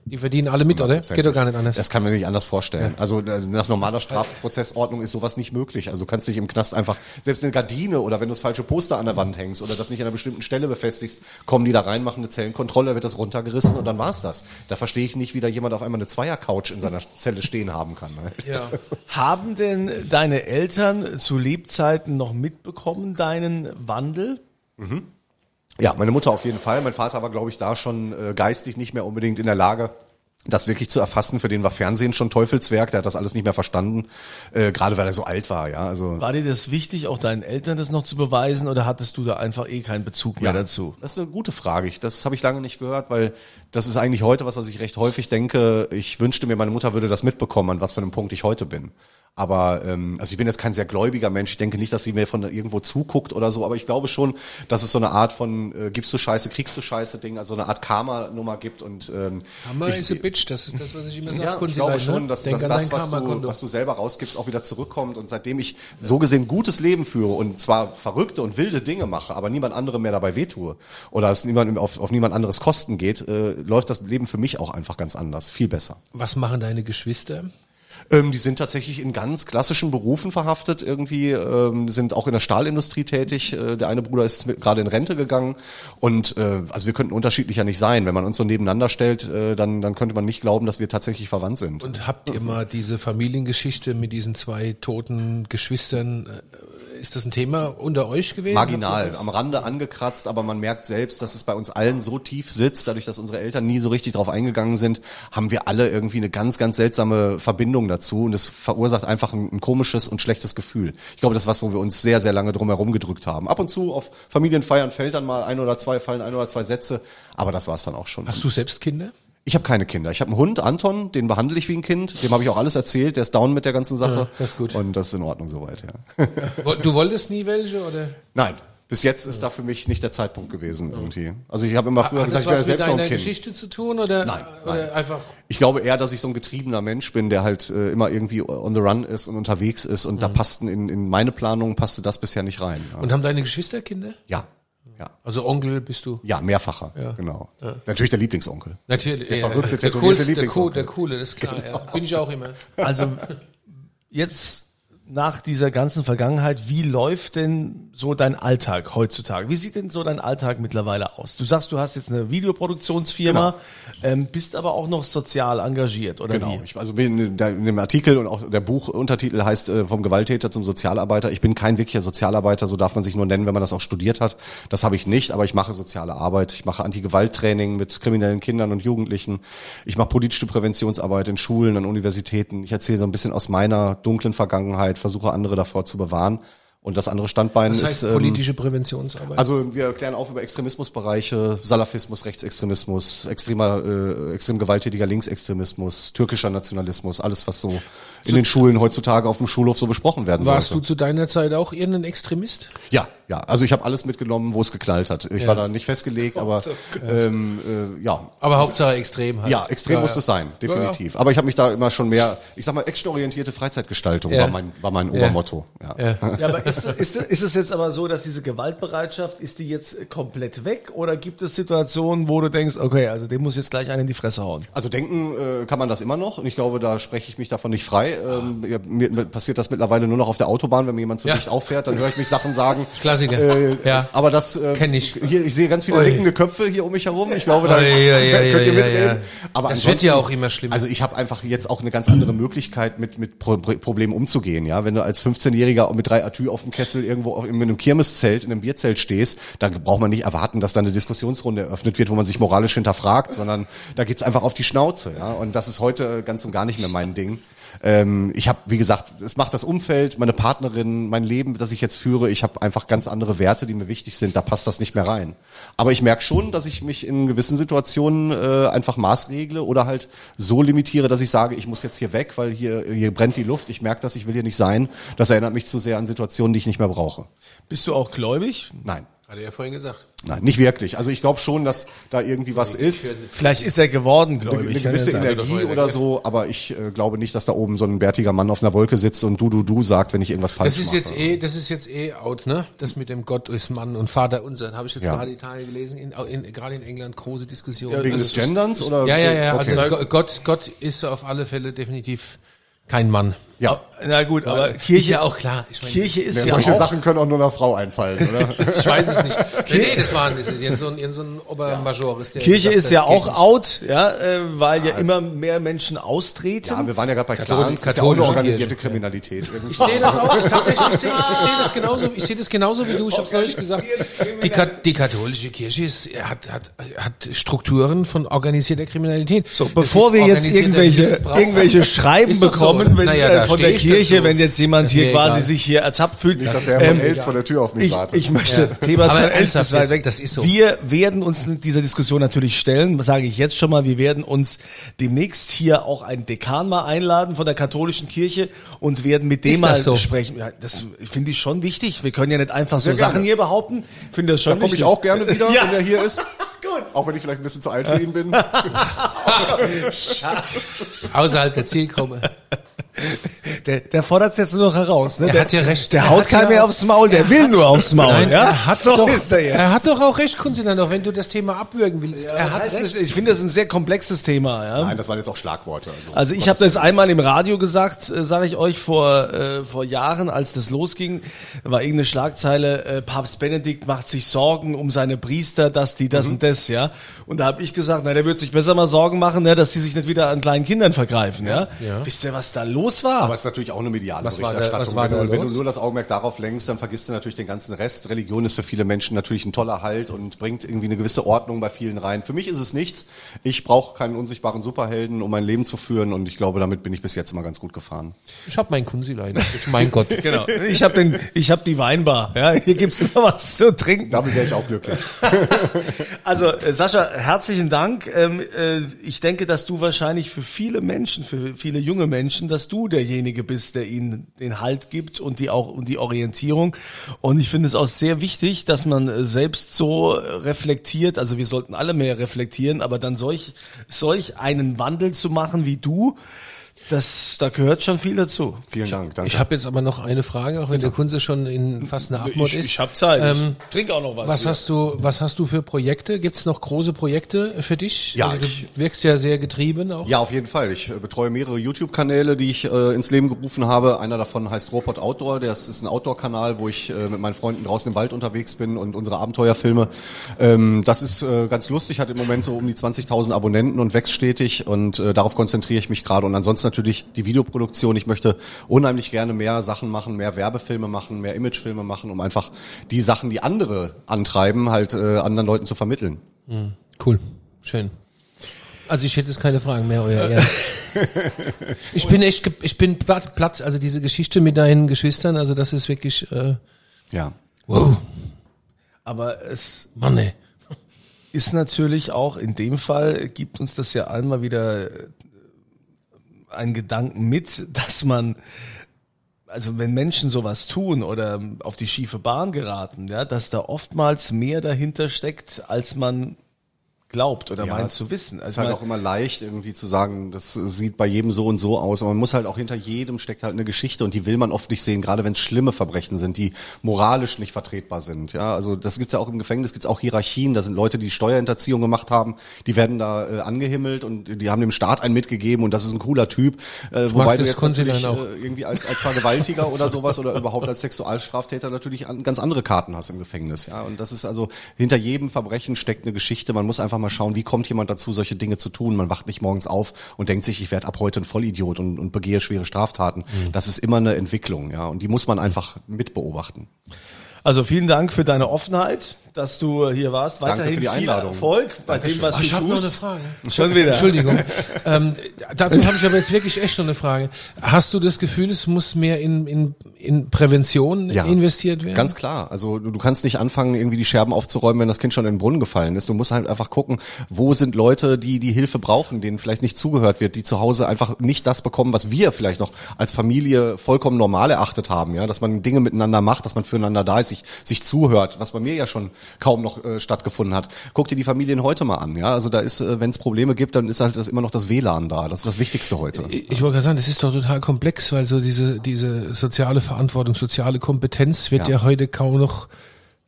die verdienen alle mit, oder? Geht doch gar nicht anders. Das kann man sich nicht anders vorstellen. Also äh, nach normaler Strafprozessordnung ist sowas nicht möglich. Also du kannst dich im Knast einfach, selbst eine Gardine oder wenn du das falsche Poster an der Wand hängst oder das nicht an einer bestimmten Stelle befestigst, kommen die da rein, machen eine Zellenkontrolle, wird das runtergerissen und dann war's das. Da verstehe ich nicht, wie da jemand auf einmal eine Zweiercouch in seiner Zelle stehen haben kann. Ne? ja. Haben denn deine Eltern zu Lebzeiten noch mitbekommen, deinen Wandel? Ja, meine Mutter auf jeden Fall. Mein Vater war, glaube ich, da schon äh, geistig nicht mehr unbedingt in der Lage, das wirklich zu erfassen, für den war Fernsehen schon Teufelswerk, der hat das alles nicht mehr verstanden, äh, gerade weil er so alt war, ja. Also War dir das wichtig, auch deinen Eltern das noch zu beweisen oder hattest du da einfach eh keinen Bezug mehr dazu? Das ist eine gute Frage. Ich, das habe ich lange nicht gehört, weil das ist eigentlich heute was, was ich recht häufig denke. Ich wünschte mir, meine Mutter würde das mitbekommen, an was für einem Punkt ich heute bin. Aber ähm, also ich bin jetzt kein sehr gläubiger Mensch. Ich denke nicht, dass sie mir von irgendwo zuguckt oder so. Aber ich glaube schon, dass es so eine Art von äh, gibst du Scheiße, kriegst du Scheiße Ding, also eine Art Karma-Nummer gibt. Und ähm, Hammer ich, is a bitch, das ist das, was ich immer sage. ja, ich glaube schon, dass, dass das, was du, was du selber rausgibst, auch wieder zurückkommt. Und seitdem ich so gesehen gutes Leben führe und zwar verrückte und wilde Dinge mache, aber niemand anderem mehr dabei wehtue oder es niemand auf, auf niemand anderes Kosten geht, äh, läuft das Leben für mich auch einfach ganz anders, viel besser. Was machen deine Geschwister? Ähm, die sind tatsächlich in ganz klassischen Berufen verhaftet, irgendwie ähm, sind auch in der Stahlindustrie tätig. Äh, der eine Bruder ist gerade in Rente gegangen und äh, also wir könnten unterschiedlicher nicht sein. Wenn man uns so nebeneinander stellt, äh, dann dann könnte man nicht glauben, dass wir tatsächlich verwandt sind. Und habt ihr mal diese Familiengeschichte mit diesen zwei toten Geschwistern? Ist das ein Thema unter euch gewesen? Marginal, am Rande angekratzt, aber man merkt selbst, dass es bei uns allen so tief sitzt, dadurch, dass unsere Eltern nie so richtig drauf eingegangen sind, haben wir alle irgendwie eine ganz, ganz seltsame Verbindung dazu und es verursacht einfach ein, ein komisches und schlechtes Gefühl. Ich glaube, das ist was, wo wir uns sehr, sehr lange drum herum gedrückt haben. Ab und zu auf Familienfeiern fällt dann mal ein oder zwei, fallen ein oder zwei Sätze, aber das war es dann auch schon. Hast du selbst Kinder? Ich habe keine Kinder. Ich habe einen Hund, Anton, den behandle ich wie ein Kind, dem habe ich auch alles erzählt, der ist down mit der ganzen Sache. Ja, das ist gut. Und das ist in Ordnung soweit, ja. Du wolltest nie welche oder? Nein, bis jetzt ist da für mich nicht der Zeitpunkt gewesen irgendwie. Also ich habe immer früher Hat gesagt, das ich wäre selbst noch ein deiner Kind. Geschichte zu tun oder? Nein, oder nein. einfach? Ich glaube eher, dass ich so ein getriebener Mensch bin, der halt äh, immer irgendwie on the run ist und unterwegs ist und da passten in, in meine Planung passte das bisher nicht rein. Ja, Und haben deine Geschwister Kinder? ja, ja, Also Onkel bist du? ja mehrfacher, genau. Natürlich der Lieblingsonkel. Natürlich. Der verrückte, der, tätowierte coolste, der, cool, Lieblingsonkel. der coole, das ist klar. Ja. Bin ich auch immer. Also jetzt nach dieser ganzen Vergangenheit, wie läuft denn so dein Alltag heutzutage? Wie sieht denn so dein Alltag mittlerweile aus? Du sagst, du hast jetzt eine Videoproduktionsfirma, ähm, bist aber auch noch sozial engagiert, oder Genau. wie? Ich, also in, der, in dem Artikel und auch der Buchuntertitel heißt äh, vom Gewalttäter zum Sozialarbeiter. Ich bin kein wirklicher Sozialarbeiter, so darf man sich nur nennen, wenn man das auch studiert hat. Das habe ich nicht, aber ich mache soziale Arbeit. Ich mache Anti-Gewalt-Training mit kriminellen Kindern und Jugendlichen. Ich mache politische Präventionsarbeit in Schulen, an Universitäten. Ich erzähle so ein bisschen aus meiner dunklen Vergangenheit, versuche andere davor zu bewahren. Und das andere Standbein Das ist heißt ähm, politische Präventionsarbeit. also wir klären auf über Extremismusbereiche, Salafismus, Rechtsextremismus, extremer, äh, extrem gewalttätiger Linksextremismus, türkischer Nationalismus, alles was so in den Schulen heutzutage auf dem Schulhof so besprochen werden Warst du sollte. zu deiner Zeit auch irgendein Extremist? Ja, ja. Also ich habe alles mitgenommen, wo es geknallt hat. Ich war da nicht festgelegt, aber ähm, äh, ja. Aber Hauptsache extrem halt. Ja, extrem muss es sein, definitiv. Aber ich habe mich da immer schon mehr, ich sag mal, actionorientierte Freizeitgestaltung Ja. war mein war mein Obermotto. Ja. Ja. Ja, aber ist, ist, ist es jetzt aber so, dass diese Gewaltbereitschaft, ist die jetzt komplett weg oder gibt es Situationen, wo du denkst, okay, also dem muss jetzt gleich einen in die Fresse hauen? Also denken äh, kann man das immer noch und ich glaube, da spreche ich mich davon nicht frei. Ähm, ja, mir, mir passiert das mittlerweile nur noch auf der Autobahn, wenn mir jemand zu Ja. dicht auffährt, dann höre ich mich Sachen sagen. Klassiker. Äh, Ja. Aber das äh, Kenn ich. Hier, ich sehe ganz viele Ui. nickende Köpfe hier um mich herum. Ich glaube, da Ui, ui, ui, könnt ihr mitreden. ja. Aber Das wird ja auch immer schlimmer. Also ich habe einfach jetzt auch eine ganz andere Möglichkeit, mit mit Pro Pro- Problemen umzugehen. Ja, wenn du als 15-Jähriger mit drei Atü auf dem Kessel irgendwo in einem Kirmeszelt, in einem Bierzelt stehst, dann braucht man nicht erwarten, dass da eine Diskussionsrunde eröffnet wird, wo man sich moralisch hinterfragt, sondern da geht's einfach auf die Schnauze. Ja, und das ist heute ganz und gar nicht mehr mein Ding. Ähm, ich habe, wie gesagt, es macht das Umfeld, meine Partnerin, mein Leben, das ich jetzt führe. Ich habe einfach ganz andere Werte, die mir wichtig sind. Da passt das nicht mehr rein. Aber ich merke schon, dass ich mich in gewissen Situationen äh, einfach maßregle oder halt so limitiere, dass ich sage, ich muss jetzt hier weg, weil hier, hier brennt die Luft. Ich merke das, ich will hier nicht sein. Das erinnert mich zu sehr an Situationen, die ich nicht mehr brauche. Bist du auch gläubig? Nein. Hat er ja vorhin gesagt. Nein, nicht wirklich. Also ich glaube schon, dass da irgendwie was ist. Vielleicht ist er geworden Eine, gläubig. eine gewisse ja. Energie oder so, aber ich äh, glaube nicht, dass da oben so ein bärtiger Mann auf einer Wolke sitzt und du, du, du sagt, wenn ich irgendwas falsch Das ist mache. jetzt eh, das ist jetzt eh out, ne? Das mit dem Gott ist Mann und Vater unser. Habe ich jetzt Ja. gerade in Italien gelesen, in, in, gerade in England große Diskussion. Wegen Also des Genderns oder? Ja, ja, ja. Okay. Also Go- Gott, Gott ist auf alle Fälle definitiv kein Mann. Ja. Na gut, aber Ist Kirche, ja auch klar. Ich meine, Kirche ist Ja, ja solche auch, Sachen können auch nur einer Frau einfallen, oder? Ich weiß es nicht. nee, nee, das war das ist irgend so ein, irgend so ein Obermajor. Ist der Kirche gesagt ist ja auch nicht. out, ja, äh, weil ja immer mehr Menschen austreten. ja, wir waren ja gerade bei Katholisch- Clans, das ist ja auch eine organisierte Kirche. Kriminalität. Ich sehe das auch. Ich, tatsächlich, ich sehe, ich das genauso. Ich sehe das genauso wie du. Ich habe es neulich gesagt. Die, die katholische Kirche ist, hat, hat, hat Strukturen von organisierter Kriminalität. So, bevor ist wir jetzt irgendwelche, irgendwelche Schreiben Ist doch so. bekommen wenn, Naja, äh, von der ich Kirche, dazu. wenn jetzt jemand hier quasi egal. sich hier ertappt fühlt. Nicht, dass der von Els vor der Tür auf mich ich, wartet. ich möchte Ja. Thema jetzt, sein. das ist so. Wir werden uns dieser Diskussion natürlich stellen, sage ich jetzt schon mal, wir werden uns demnächst hier auch einen Dekan mal einladen von der katholischen Kirche und werden mit dem Ist mal so? sprechen. Ja, das finde ich schon wichtig. Wir können ja nicht einfach so Sehr gerne. Sachen hier behaupten. Ich finde das schon Da komme ich auch gerne wieder, Ja. wenn er hier ist. Gut. Auch wenn ich vielleicht ein bisschen zu alt für ihn bin. Außerhalb der Zielgruppe. Der, der fordert es jetzt nur noch heraus. Ne? Er der, hat ja recht. Der Er haut hat keinem ja- mehr aufs Maul, der er will hat- nur aufs Maul. Nein, ja? er hat so doch, ist er jetzt. Er hat doch auch recht, Kunzilan, auch wenn du das Thema abwürgen willst. er Was hat heißt recht. Ich finde das ein sehr komplexes Thema. Ja? Nein, das waren jetzt auch Schlagworte. Also, Also ich habe das einmal im Radio gesagt, äh, sage ich euch, vor, äh, vor Jahren, als das losging, war irgendeine Schlagzeile, äh, Papst Benedikt macht sich Sorgen um seine Priester, dass die Mhm. das und das, ja. Und da habe ich gesagt, na, der wird sich besser mal Sorgen machen, ne, dass sie sich nicht wieder an kleinen Kindern vergreifen, ja. Ja. Wisst ihr, was da los war? Aber es ist natürlich auch eine mediale Was war da- Berichterstattung. was war wenn, da du, wenn du nur das Augenmerk darauf lenkst, dann vergisst du natürlich den ganzen Rest. Religion ist für viele Menschen natürlich ein toller Halt und bringt irgendwie eine gewisse Ordnung bei vielen rein. Für mich ist es nichts. Ich brauche keinen unsichtbaren Superhelden, um mein Leben zu führen und ich glaube, damit bin ich bis jetzt immer ganz gut gefahren. Ich habe meinen Kunzilein. Mein Gott. Genau. Ich habe den, ich habe die Weinbar. Ja, hier gibt's immer was zu trinken. Damit wäre ich auch glücklich. Also äh, Sascha, herzlichen Dank. Ähm, äh, ich denke, dass du wahrscheinlich für viele Menschen, für viele junge Menschen, dass du derjenige bist, der ihnen den Halt gibt und die auch und die Orientierung. Und ich finde es auch sehr wichtig, dass man selbst so reflektiert. Also wir sollten alle mehr reflektieren, aber dann solch solch einen Wandel zu machen wie du, das da gehört schon viel dazu. Vielen Dank. Danke. Ich habe jetzt aber noch eine Frage, auch wenn der Kunze schon in fast einer Abmod Ich, ist. ich habe Zeit. Ähm, ich trinke auch noch was. was hier. hast du, was hast du für Projekte? Gibt's noch große Projekte für dich? Ja, also, du ich- wirkst ja sehr getrieben auch. Ja, auf jeden Fall. Ich äh, betreue mehrere YouTube-Kanäle, die ich äh, ins Leben gerufen habe. Einer davon heißt Robot Outdoor. Das ist ein Outdoor-Kanal, wo ich äh, mit meinen Freunden draußen im Wald unterwegs bin und unsere Abenteuerfilme. Ähm, das ist äh, ganz lustig, hat im Moment so um die 20.000 Abonnenten und wächst stetig und äh, darauf konzentriere ich mich gerade. Und ansonsten natürlich die Videoproduktion. Ich möchte unheimlich gerne mehr Sachen machen, mehr Werbefilme machen, mehr Imagefilme machen, um einfach die Sachen, die andere antreiben, halt äh, anderen Leuten zu vermitteln. Cool. Schön. Also ich hätte jetzt keine Fragen mehr, euer Ehren. Ich bin echt, ich bin platt, platt, also diese Geschichte mit deinen Geschwistern, also das ist wirklich, äh, Ja. wow, Aber es Mann ey. ist natürlich auch in dem Fall, gibt uns das ja einmal wieder äh, einen Gedanken mit, dass man, also wenn Menschen sowas tun oder auf die schiefe Bahn geraten, ja, dass da oftmals mehr dahinter steckt, als man glaubt oder meint es zu wissen. ist Also halt man- auch immer leicht irgendwie zu sagen, das sieht bei jedem so und so aus, aber man muss halt auch hinter jedem steckt halt eine Geschichte und die will man oft nicht sehen, gerade wenn es schlimme Verbrechen sind, die moralisch nicht vertretbar sind. Ja, also das gibt's ja auch im Gefängnis, gibt's auch Hierarchien, da sind Leute, die Steuerhinterziehung gemacht haben, die werden da äh, angehimmelt und die haben dem Staat einen mitgegeben und das ist ein cooler Typ, äh, wobei du jetzt natürlich auch. äh, irgendwie als, als Vergewaltiger oder sowas oder überhaupt als Sexualstraftäter natürlich an, ganz andere Karten hast im Gefängnis. Ja, und das ist also hinter jedem Verbrechen steckt eine Geschichte. Man muss einfach mal schauen, wie kommt jemand dazu, solche Dinge zu tun. Man wacht nicht morgens auf und denkt sich, ich werde ab heute ein Vollidiot und, und begehe schwere Straftaten. Mhm. Das ist immer eine Entwicklung, ja, und die muss man einfach mitbeobachten. Also vielen Dank für deine Offenheit, dass du hier warst. Danke Weiterhin für die viel Einladung. Erfolg bei dem, was Ah, du ich habe noch eine tust. Frage. Schon wieder. Entschuldigung. ähm, dazu habe ich aber jetzt wirklich echt noch eine Frage. Hast du das Gefühl, es muss mehr in, in, in Prävention investiert werden? Ganz klar. Also du, du kannst nicht anfangen, irgendwie die Scherben aufzuräumen, wenn das Kind schon in den Brunnen gefallen ist. Du musst halt einfach gucken, wo sind Leute, die die Hilfe brauchen, denen vielleicht nicht zugehört wird, die zu Hause einfach nicht das bekommen, was wir vielleicht noch als Familie vollkommen normal erachtet haben. Ja, dass man Dinge miteinander macht, dass man füreinander da ist, sich, sich zuhört, was bei mir ja schon kaum noch äh, stattgefunden hat. Guck dir die Familien heute mal an. Ja, also da ist, äh, wenn es Probleme gibt, dann ist halt das immer noch das WLAN da. Das ist das Wichtigste heute. Ich ich wollte gerade sagen, das ist doch total komplex, weil so diese, diese soziale Verantwortung, soziale Kompetenz wird ja, Ja. heute kaum noch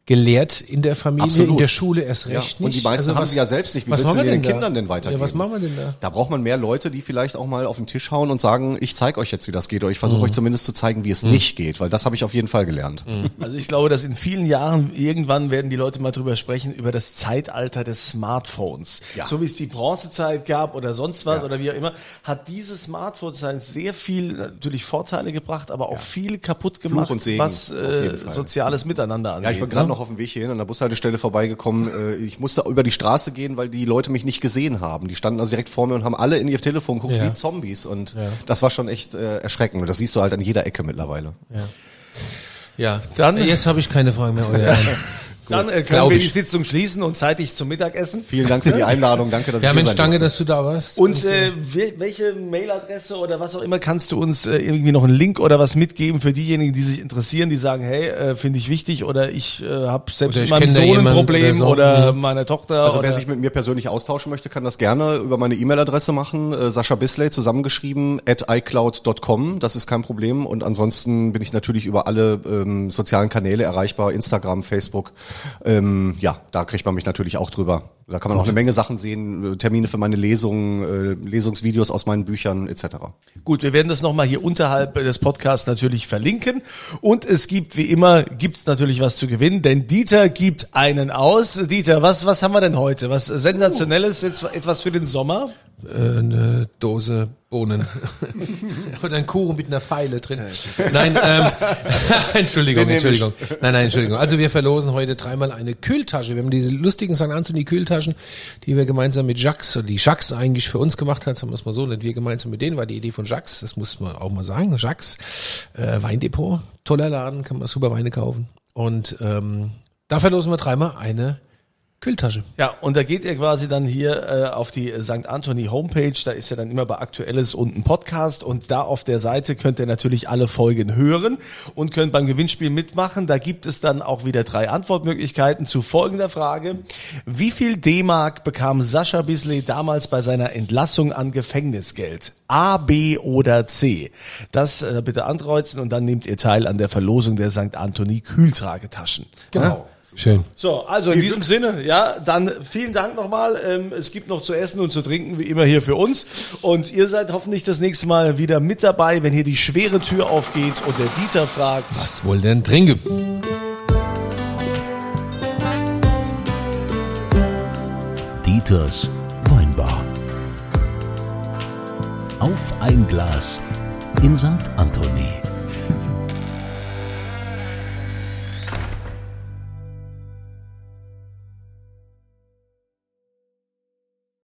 gelehrt in der Familie, Absolut. in der Schule erst Ja, recht nicht. und die meisten Also haben was- sie ja selbst nicht. Wie was willst du machen wir den denn da? Kindern denn weitergeben? Ja, was machen wir denn da? Da braucht man mehr Leute, die vielleicht auch mal auf den Tisch hauen und sagen, ich zeige euch jetzt, wie das geht. Oder ich versuche Mhm. euch zumindest zu zeigen, wie es nicht geht. Weil das habe ich auf jeden Fall gelernt. Also ich glaube, dass in vielen Jahren irgendwann werden die Leute mal drüber sprechen, über das Zeitalter des Smartphones. Ja. So wie es die Bronzezeit gab oder sonst was Ja. oder wie auch immer, hat diese Smartphone-Zeit sehr viel natürlich Vorteile gebracht, aber auch viel kaputt gemacht, und Segen, was auf äh, jeden Fall. soziales Miteinander angeht. Ja, ich bin gerade ne? noch auf dem Weg hierhin an der Bushaltestelle vorbeigekommen. Äh, Ich musste über die Straße gehen, weil die Leute mich nicht gesehen haben. Die standen also direkt vor mir und haben alle in ihr Telefon geguckt Ja. wie Zombies. Und das war schon echt äh, erschreckend. Und das siehst du halt an jeder Ecke mittlerweile. Ja, Dann- jetzt habe ich keine Fragen mehr. Euer. Dann äh, können wir ich. die Sitzung schließen und zeitig zum Mittagessen. Vielen Dank für die Einladung. Danke, dass Ja, Mensch, danke, dass du da warst. Und äh, wel- welche Mailadresse oder was auch immer kannst du uns äh, irgendwie noch einen Link oder was mitgeben für diejenigen, die sich interessieren, die sagen, hey, äh, finde ich wichtig oder ich äh, habe selbst mit meinem Sohn ein Problem oder oder, so. meiner Tochter. Also wer sich mit mir persönlich austauschen möchte, kann das gerne über meine E-Mail-Adresse machen. Äh, Sascha Bisley zusammengeschrieben at iCloud.com. Das ist kein Problem. Und ansonsten bin ich natürlich über alle ähm, sozialen Kanäle erreichbar. Instagram, Facebook. Ähm, ja, da kriegt man mich natürlich auch drüber. Da kann man auch eine Menge Sachen sehen, äh, Termine für meine Lesungen, äh, Lesungsvideos aus meinen Büchern etc. Gut, wir werden das nochmal hier unterhalb des Podcasts natürlich verlinken. Und es gibt, wie immer, gibt's natürlich was zu gewinnen, denn Dieter gibt einen aus. Dieter, was, was haben wir denn heute? Was Sensationelles, jetzt etwas für den Sommer? äh, eine Dose Bohnen. Oder ein Kuchen mit einer Pfeile drin. Nein, ähm, Entschuldigung, Entschuldigung. Nein, nein, Entschuldigung. Also wir verlosen heute dreimal eine Kühltasche. Wir haben diese lustigen St. Anthony Kühltaschen, die wir gemeinsam mit Jacques, die Jacques eigentlich für uns gemacht hat, sagen wir es mal so, nicht wir gemeinsam mit denen, war die Idee von Jacques, das muss man auch mal sagen. Jacques, äh, Weindepot, toller Laden, kann man super Weine kaufen. Und ähm, da verlosen wir dreimal eine Kühltasche. Ja, und da geht ihr quasi dann hier äh, auf die St. Anthony Homepage, da ist ja dann immer bei Aktuelles unten Podcast und da auf der Seite könnt ihr natürlich alle Folgen hören und könnt beim Gewinnspiel mitmachen. Da gibt es dann auch wieder drei Antwortmöglichkeiten zu folgender Frage. Wie viel D-Mark bekam Sascha Bisley damals bei seiner Entlassung an Gefängnisgeld? A, B oder C? Das äh, bitte ankreuzen und dann nehmt ihr teil an der Verlosung der St. Anthony Kühltragetaschen. Genau. Schön. So, also in diesem Sinne, ja, dann vielen Dank nochmal. Ähm, es gibt noch zu essen und zu trinken, wie immer hier für uns. Und ihr seid hoffentlich das nächste Mal wieder mit dabei, wenn hier die schwere Tür aufgeht und der Dieter fragt. Was wohl denn trinken? Dieters Weinbar. Auf ein Glas in St. Anthony.